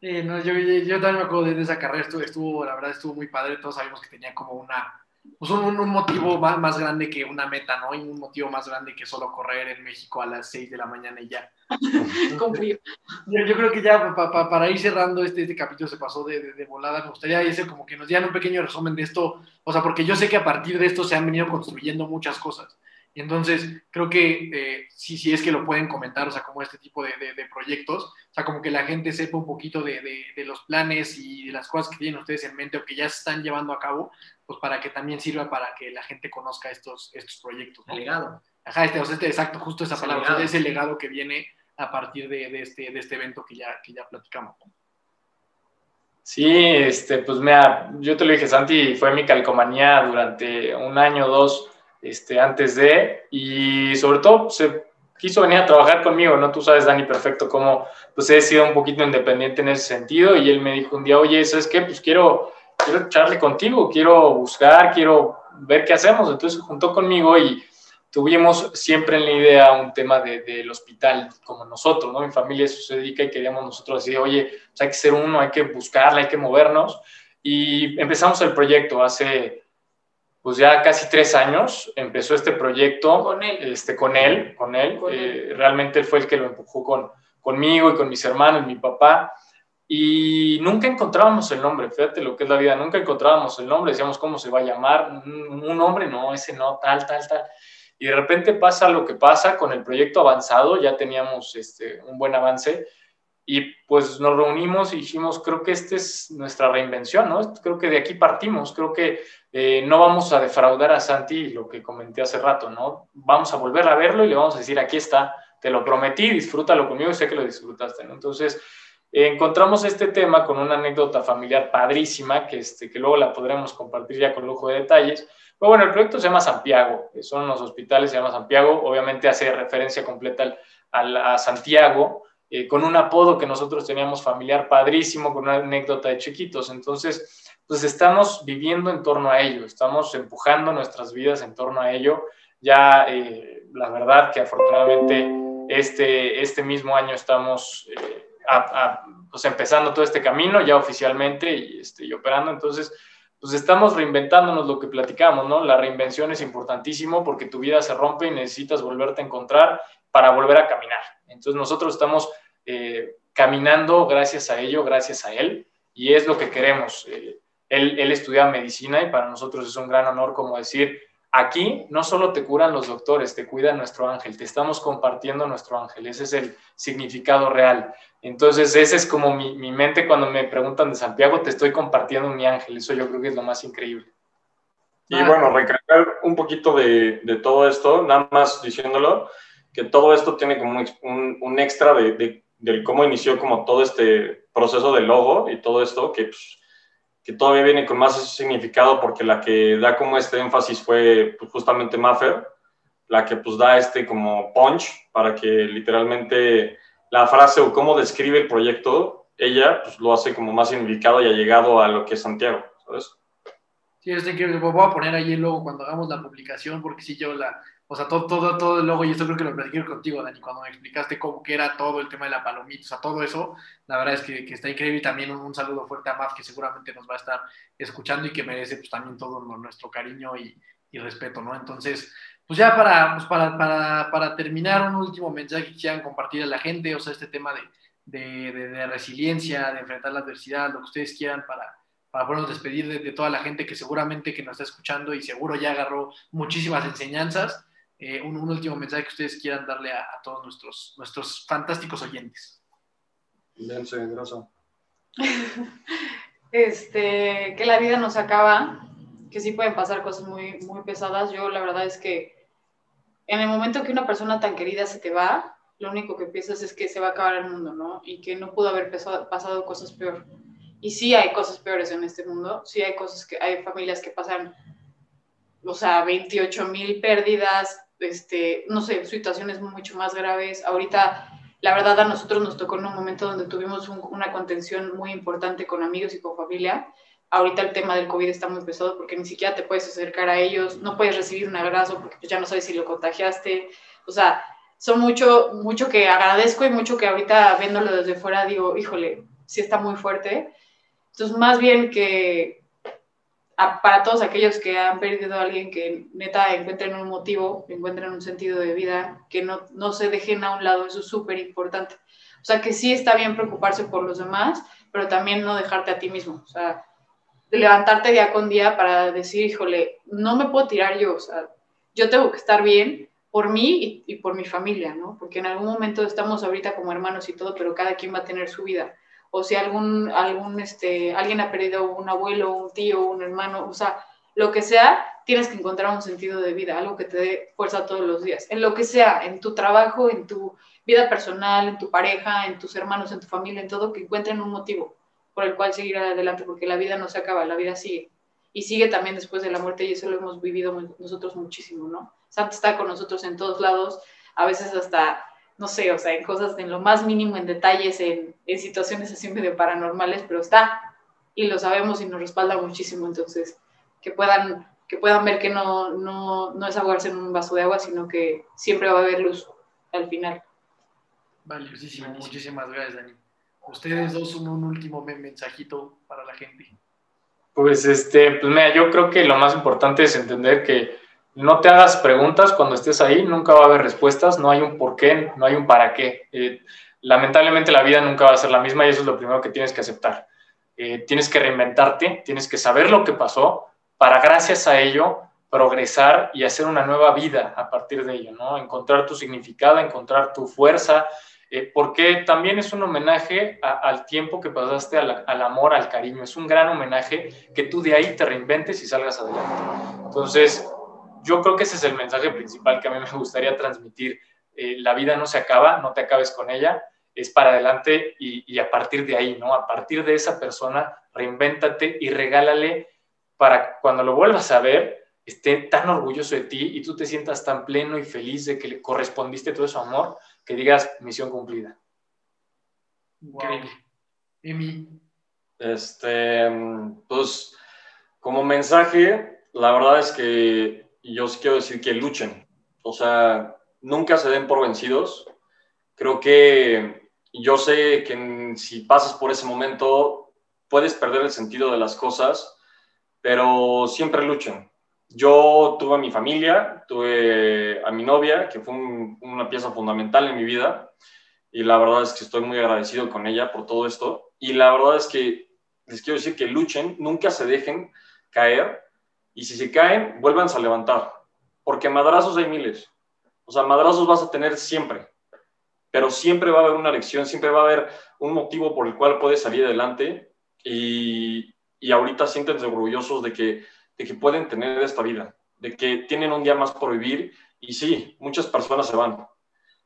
Sí, no, yo, yo también me acuerdo de esa carrera, estuvo, estuvo, la verdad estuvo muy padre, todos sabíamos que tenía como una, pues un, un motivo más, más grande que una meta, ¿no? Y un motivo más grande que solo correr en México a las 6 de la mañana y ya. Confío. Yo, yo creo que ya pa- pa- para ir cerrando este, este capítulo se pasó de, de- de volada. Me gustaría ese como que nos dieran un pequeño resumen de esto. O sea, porque yo sé que a partir de esto se han venido construyendo muchas cosas. Y entonces creo que eh, sí, sí es que lo pueden comentar, o sea, como este tipo de, de- proyectos. O sea, como que la gente sepa un poquito de, de- de los planes y de las cosas que tienen ustedes en mente o que ya se están llevando a cabo, pues para que también sirva para que la gente conozca estos, estos proyectos. ¿no? El legado. Ajá, este, o sea, este, exacto, justo esa palabra, o sea, legado. ese legado que viene a partir de, de este, de este evento que ya, que ya platicamos. Sí, este, pues mira, yo te lo dije, Santi, fue mi calcomanía durante un año o dos este, antes de, y sobre todo se quiso venir a trabajar conmigo, ¿no? Tú sabes, Dani, perfecto cómo pues he sido un poquito independiente en ese sentido, y él me dijo un día, oye, ¿sabes qué? Pues quiero, quiero echarle contigo, quiero buscar, quiero ver qué hacemos, entonces se juntó conmigo y tuvimos siempre en la idea un tema de- del hospital, como nosotros, ¿no? Mi familia eso se dedica y queríamos nosotros decir, oye, pues hay que ser uno, hay que buscarla, hay que movernos. Y empezamos el proyecto hace, pues ya casi tres años, empezó este proyecto Con él. este, con él, con él. Con Eh, realmente él fue el que lo empujó con, conmigo y con mis hermanos, mi papá. Y nunca encontrábamos el nombre, fíjate lo que es la vida, nunca encontrábamos el nombre, decíamos cómo se va a llamar, un, nombre, no, ese no, tal, tal, tal. Y de repente pasa lo que pasa con el proyecto avanzado, ya teníamos este, un buen avance y pues nos reunimos y dijimos, creo que esta es nuestra reinvención, ¿no? Creo que de aquí partimos, creo que eh, no vamos a defraudar a Santi, lo que comenté hace rato, ¿no? Vamos a volver a verlo y le vamos a decir, aquí está, te lo prometí, disfrútalo conmigo sé que lo disfrutaste, ¿no? Entonces, encontramos este tema con una anécdota familiar padrísima, que, este, que luego la podremos compartir ya con lujo de detalles. Pero bueno, el proyecto se llama Santiago, son los hospitales, se llama Santiago, obviamente hace referencia completa al, al- a Santiago, eh, con un apodo que nosotros teníamos familiar padrísimo, con una anécdota de chiquitos. Entonces, pues estamos viviendo en torno a ello, estamos empujando nuestras vidas en torno a ello. Ya, eh, la verdad que afortunadamente este, este mismo año estamos eh, a- a- pues empezando todo este camino ya oficialmente y, este, y operando. Entonces, pues estamos reinventándonos lo que platicamos, ¿no? La reinvención es importantísimo porque tu vida se rompe y necesitas volverte a encontrar para volver a caminar. Entonces nosotros estamos eh, caminando gracias a ello, gracias a él, y es lo que queremos. Eh, él, él estudia medicina y para nosotros es un gran honor como decir, aquí no solo te curan los doctores, te cuida nuestro ángel, te estamos compartiendo nuestro ángel, ese es el significado real. Entonces, ese es como mi, mi mente cuando me preguntan de Santiago, te estoy compartiendo mi ángel, eso yo creo que es lo más increíble. Y bueno, recalcar un poquito de, de todo esto, nada más diciéndolo, que todo esto tiene como un- un extra de, de- del cómo inició como todo este proceso del logo y todo esto, que, pues, que todavía viene con más significado porque la que da como este énfasis fue pues, justamente Maffer, la que pues da este como punch para que literalmente la frase o cómo describe el proyecto, ella pues lo hace como más significado y ha llegado a lo que es Santiago, ¿sabes? Sí, es increíble. Voy a poner ahí el logo cuando hagamos la publicación, porque si yo la, o sea, todo, todo, todo el logo, y esto creo que lo platiqué contigo, Dani, cuando me explicaste cómo que era todo el tema de la palomita, o sea, todo eso, la verdad es que, que está increíble y también un, un, saludo fuerte a Maf, que seguramente nos va a estar escuchando y que merece pues también todo nuestro cariño y, y respeto, ¿no? Entonces, pues ya para, pues para, para, para, terminar, un último mensaje que quieran compartir a la gente, o sea, este tema de, de, de, de resiliencia, de enfrentar la adversidad, lo que ustedes quieran para, para podernos despedir de, de, toda la gente que seguramente que nos está escuchando y seguro ya agarró muchísimas enseñanzas. Eh, un, un, último mensaje que ustedes quieran darle a, a todos nuestros, nuestros fantásticos oyentes. Este, que la vida nos acaba, que sí pueden pasar cosas muy, muy pesadas. Yo la verdad es que en el momento que una persona tan querida se te va, lo único que piensas es que se va a acabar el mundo, ¿no? Y que no pudo haber pasado cosas peor. Y sí hay cosas peores en este mundo, sí hay cosas que hay familias que pasan, o sea, 28 mil pérdidas, este, no sé, situaciones mucho más graves. Ahorita, la verdad, a nosotros nos tocó en un momento donde tuvimos un, una contención muy importante con amigos y con familia. Ahorita el tema del COVID está muy pesado porque ni siquiera te puedes acercar a ellos, no puedes recibir un abrazo porque pues, ya no sabes si lo contagiaste. O sea, son mucho, mucho que agradezco y mucho que ahorita viéndolo desde fuera digo, híjole, sí está muy fuerte entonces, más bien que a, para todos aquellos que han perdido a alguien que neta encuentren un motivo, encuentren un sentido de vida, que no, no se dejen a un lado, eso es súper importante. O sea, que sí está bien preocuparse por los demás, pero también no dejarte a ti mismo. O sea, de levantarte día con día para decir, híjole, no me puedo tirar yo, o sea, yo tengo que estar bien por mí y, por mi familia, ¿no? Porque en algún momento estamos ahorita como hermanos y todo, pero cada quien va a tener su vida. O si algún, algún, este, alguien ha perdido un abuelo, un tío, un hermano, o sea, lo que sea, tienes que encontrar un sentido de vida, algo que te dé fuerza todos los días, en lo que sea, en tu trabajo, en tu vida personal, en tu pareja, en tus hermanos, en tu familia, en todo, que encuentren un motivo por el cual seguir adelante, porque la vida no se acaba, la vida sigue. Y sigue también después de la muerte y eso lo hemos vivido nosotros muchísimo, ¿no? Santa está con nosotros en todos lados, a veces hasta no sé, o sea, en cosas en lo más mínimo, en detalles, en, en, situaciones así medio paranormales, pero está y lo sabemos y nos respalda muchísimo, entonces que puedan, que puedan ver que no, no, no es ahogarse en un vaso de agua, sino que siempre va a haber luz al final. Valiosísimo, muchísimas gracias, Dani. Ustedes dos, un, un último mensajito para la gente. Pues este, pues mira, yo creo que lo más importante es entender que no te hagas preguntas cuando estés ahí, nunca va a haber respuestas, no hay un por qué, no hay un para qué. Eh, lamentablemente la vida nunca va a ser la misma y eso es lo primero que tienes que aceptar. Eh, tienes que reinventarte, tienes que saber lo que pasó para gracias a ello progresar y hacer una nueva vida a partir de ello, ¿no? Encontrar tu significado, encontrar tu fuerza, eh, porque también es un homenaje a, al tiempo que pasaste, al, al, amor, al cariño. Es un gran homenaje que tú de ahí te reinventes y salgas adelante. Entonces, yo creo que ese es el mensaje principal que a mí me gustaría transmitir. Eh, la vida no se acaba, no te acabes con ella, es para adelante y, y, a partir de ahí, ¿no? A partir de esa persona, reinvéntate y regálale para cuando lo vuelvas a ver, esté tan orgulloso de ti y tú te sientas tan pleno y feliz de que le correspondiste todo ese amor, que digas misión cumplida. Wow. Emi. Este, pues, como mensaje, la verdad es que yo sí quiero decir que luchen. O sea, nunca se den por vencidos. Creo que yo sé que si pasas por ese momento puedes perder el sentido de las cosas, pero siempre luchen. Yo tuve a mi familia, tuve a mi novia, que fue un, una pieza fundamental en mi vida, y la verdad es que estoy muy agradecido con ella por todo esto. Y la verdad es que les quiero decir que luchen, nunca se dejen caer, y si se caen, vuélvanse a levantar, porque madrazos hay miles. O sea, madrazos vas a tener siempre, pero siempre va a haber una lección, siempre va a haber un motivo por el cual puedes salir adelante y, y ahorita siéntense orgullosos de que, de que pueden tener esta vida, de que tienen un día más por vivir y sí, muchas personas se van,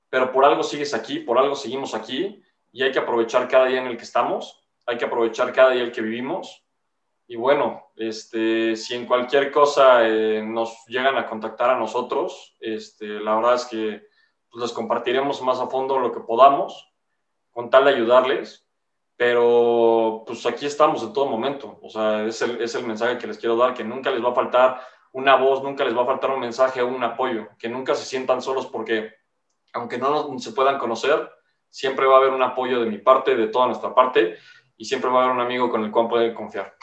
pero por algo sigues aquí, por algo seguimos aquí y hay que aprovechar cada día en el que estamos, hay que aprovechar cada día el que vivimos. Y bueno, este, si en cualquier cosa eh, nos llegan a contactar a nosotros, este, la verdad es que pues, les compartiremos más a fondo lo que podamos, con tal de ayudarles, pero pues aquí estamos en todo momento, o sea, es el, es el mensaje que les quiero dar, que nunca les va a faltar una voz, nunca les va a faltar un mensaje o un apoyo, que nunca se sientan solos porque aunque no se puedan conocer, siempre va a haber un apoyo de mi parte, de toda nuestra parte, y siempre va a haber un amigo con el cual pueden confiar.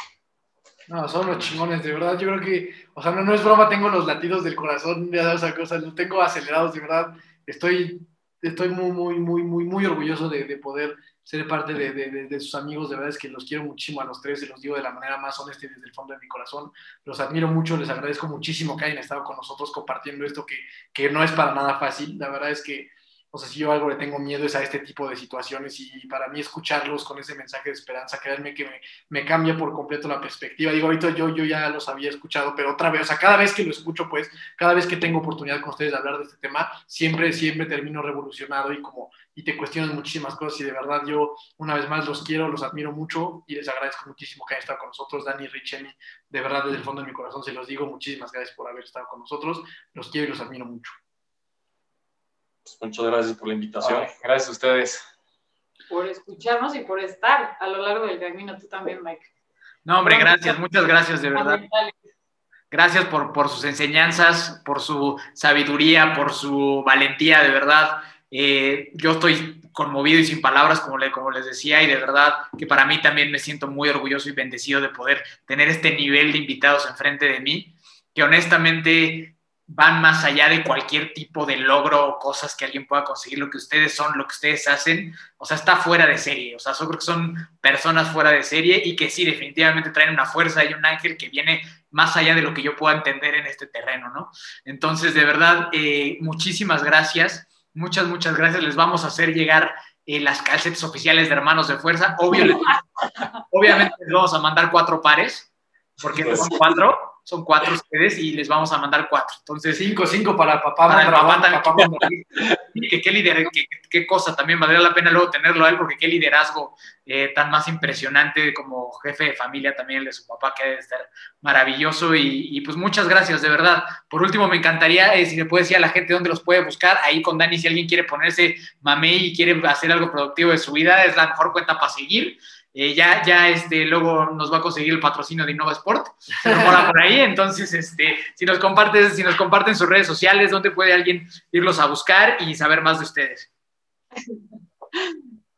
No, son los chingones, de verdad. Yo creo que, o sea, no, no es broma, tengo los latidos del corazón, ya esa cosa, los tengo acelerados, de verdad. Estoy, estoy muy, muy, muy, muy, muy orgulloso de, de poder ser parte de, de, de, sus amigos. De verdad es que los quiero muchísimo a los tres, se los digo de la manera más honesta y desde el fondo de mi corazón. Los admiro mucho, les agradezco muchísimo que hayan estado con nosotros compartiendo esto que, que no es para nada fácil. La verdad es que o sea, si yo algo le tengo miedo es a este tipo de situaciones y para mí escucharlos con ese mensaje de esperanza, créanme que me, cambia por completo la perspectiva. Digo, ahorita yo, yo ya los había escuchado, pero otra vez, o sea, cada vez que lo escucho, pues, cada vez que tengo oportunidad con ustedes de hablar de este tema, siempre, siempre termino revolucionado y como, y te cuestionas muchísimas cosas y de verdad yo, una vez más, los quiero, los admiro mucho y les agradezco muchísimo que hayan estado con nosotros, Dani, Richeni, de verdad, desde el fondo de mi corazón se los digo, muchísimas gracias por haber estado con nosotros, los quiero y los admiro mucho. Pues muchas gracias por la invitación. Ay, gracias a ustedes. Por escucharnos y por estar a lo largo del camino. Tú también, Mike. No, hombre, gracias, muchas gracias, de verdad. Gracias por, por sus enseñanzas, por su sabiduría, por su valentía, de verdad. Eh, yo estoy conmovido y sin palabras, como, le, como les decía, y de verdad que para mí también me siento muy orgulloso y bendecido de poder tener este nivel de invitados enfrente de mí, que honestamente van más allá de cualquier tipo de logro o cosas que alguien pueda conseguir, lo que ustedes son, lo que ustedes hacen, o sea, está fuera de serie, o sea, yo creo que son personas fuera de serie y que sí, definitivamente traen una fuerza y un ángel que viene más allá de lo que yo pueda entender en este terreno, ¿no? Entonces, de verdad, eh, muchísimas gracias, muchas, muchas gracias, les vamos a hacer llegar eh, las calcetas oficiales de Hermanos de Fuerza, Obvio, les, obviamente les vamos a mandar cuatro pares, porque son cuatro, son cuatro ustedes y les vamos a mandar cuatro. Entonces, cinco, cinco para papá. Para el papá también. Papá que, qué, lider, qué, qué, cosa, también valdría la pena luego tenerlo a él, porque qué liderazgo eh, tan más impresionante como jefe de familia también el de su papá, que debe estar maravilloso. Y, y, pues muchas gracias, de verdad. Por último, me encantaría, eh, si le puede decir a la gente dónde los puede buscar, ahí con Dani, si alguien quiere ponerse mamey y quiere hacer algo productivo de su vida, es la mejor cuenta para seguir. Eh, ya, ya este, luego nos va a conseguir el patrocinio de Innova Sport, se por ahí, entonces este, si, nos compartes, si nos comparten sus redes sociales, ¿dónde puede alguien irlos a buscar y saber más de ustedes?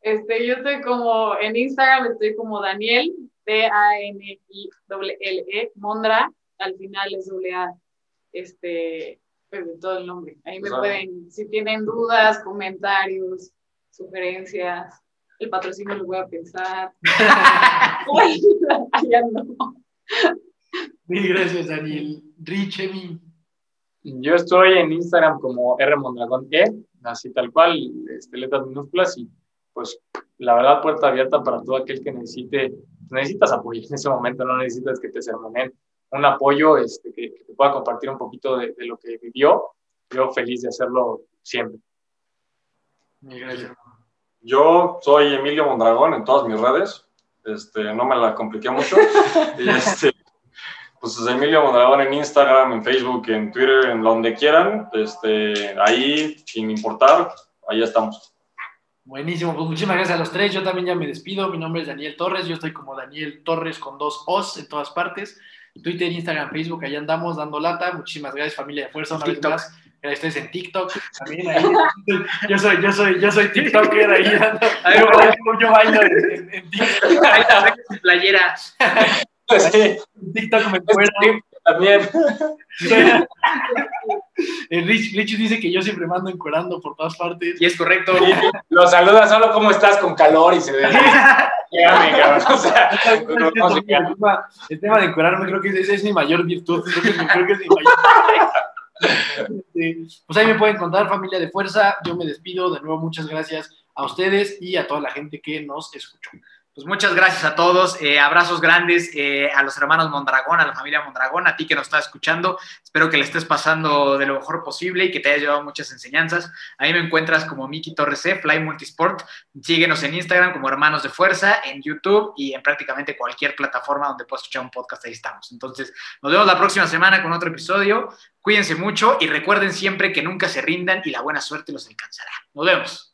Este, yo estoy como en Instagram, estoy como Daniel, D-A-N-I-L-L-E, Mondra, al final es doble A, este, pues de todo el nombre. Ahí me pueden, si tienen dudas, comentarios, sugerencias, el patrocinio lo voy a pensar. Allá no. Mil gracias, Daniel. Rich, Emi. Yo estoy en Instagram como R Mondragón E, así tal cual, este, letras minúsculas y pues la verdad puerta abierta para todo aquel que necesite, necesitas apoyo en ese momento, no necesitas que te sermonen, un apoyo este, que, que, te pueda compartir un poquito de, de, lo que vivió, yo feliz de hacerlo siempre. Mil gracias. Yo soy Emilio Mondragón en todas mis redes. Este, no me la compliqué mucho. y este, pues es Emilio Mondragón en Instagram, en Facebook, en Twitter, en donde quieran. Este, ahí, sin importar, ahí estamos. Buenísimo, pues muchísimas gracias a los tres. Yo también ya me despido. Mi nombre es Daniel Torres. Yo estoy como Daniel Torres con dos O's en todas partes. Twitter, Instagram, Facebook, ahí andamos dando lata. Muchísimas gracias, familia de fuerza, una TikTok. vez más. Estés en TikTok también ahí. Yo soy, yo soy, yo soy TikToker ahí dando. Yo, yo, yo bailo en, en, TikTok. Ahí la ves en playera. Sí. En TikTok me encuentro. También. El Rich, Rich dice que yo siempre mando encuerando por todas partes. Y es correcto. Lo saluda solo cómo estás con calor y se ve. El, tema, de encuerarme creo que es, es mi mayor virtud. Creo que, es mi- creo que es mi mayor Este, Pues ahí me pueden contar, familia de fuerza. Yo me despido. De nuevo, muchas gracias a ustedes y a toda la gente que nos escuchó. Pues muchas gracias a todos, eh, abrazos grandes eh, a los hermanos Mondragón, a la familia Mondragón, a ti que nos estás escuchando. Espero que le estés pasando de lo mejor posible y que te haya llevado muchas enseñanzas. Ahí me encuentras como Miki Torres C, Fly Multisport. Síguenos en Instagram como Hermanos de Fuerza, en YouTube y en prácticamente cualquier plataforma donde puedas escuchar un podcast. Ahí estamos. Entonces, nos vemos la próxima semana con otro episodio. Cuídense mucho y recuerden siempre que nunca se rindan y la buena suerte los alcanzará. Nos vemos.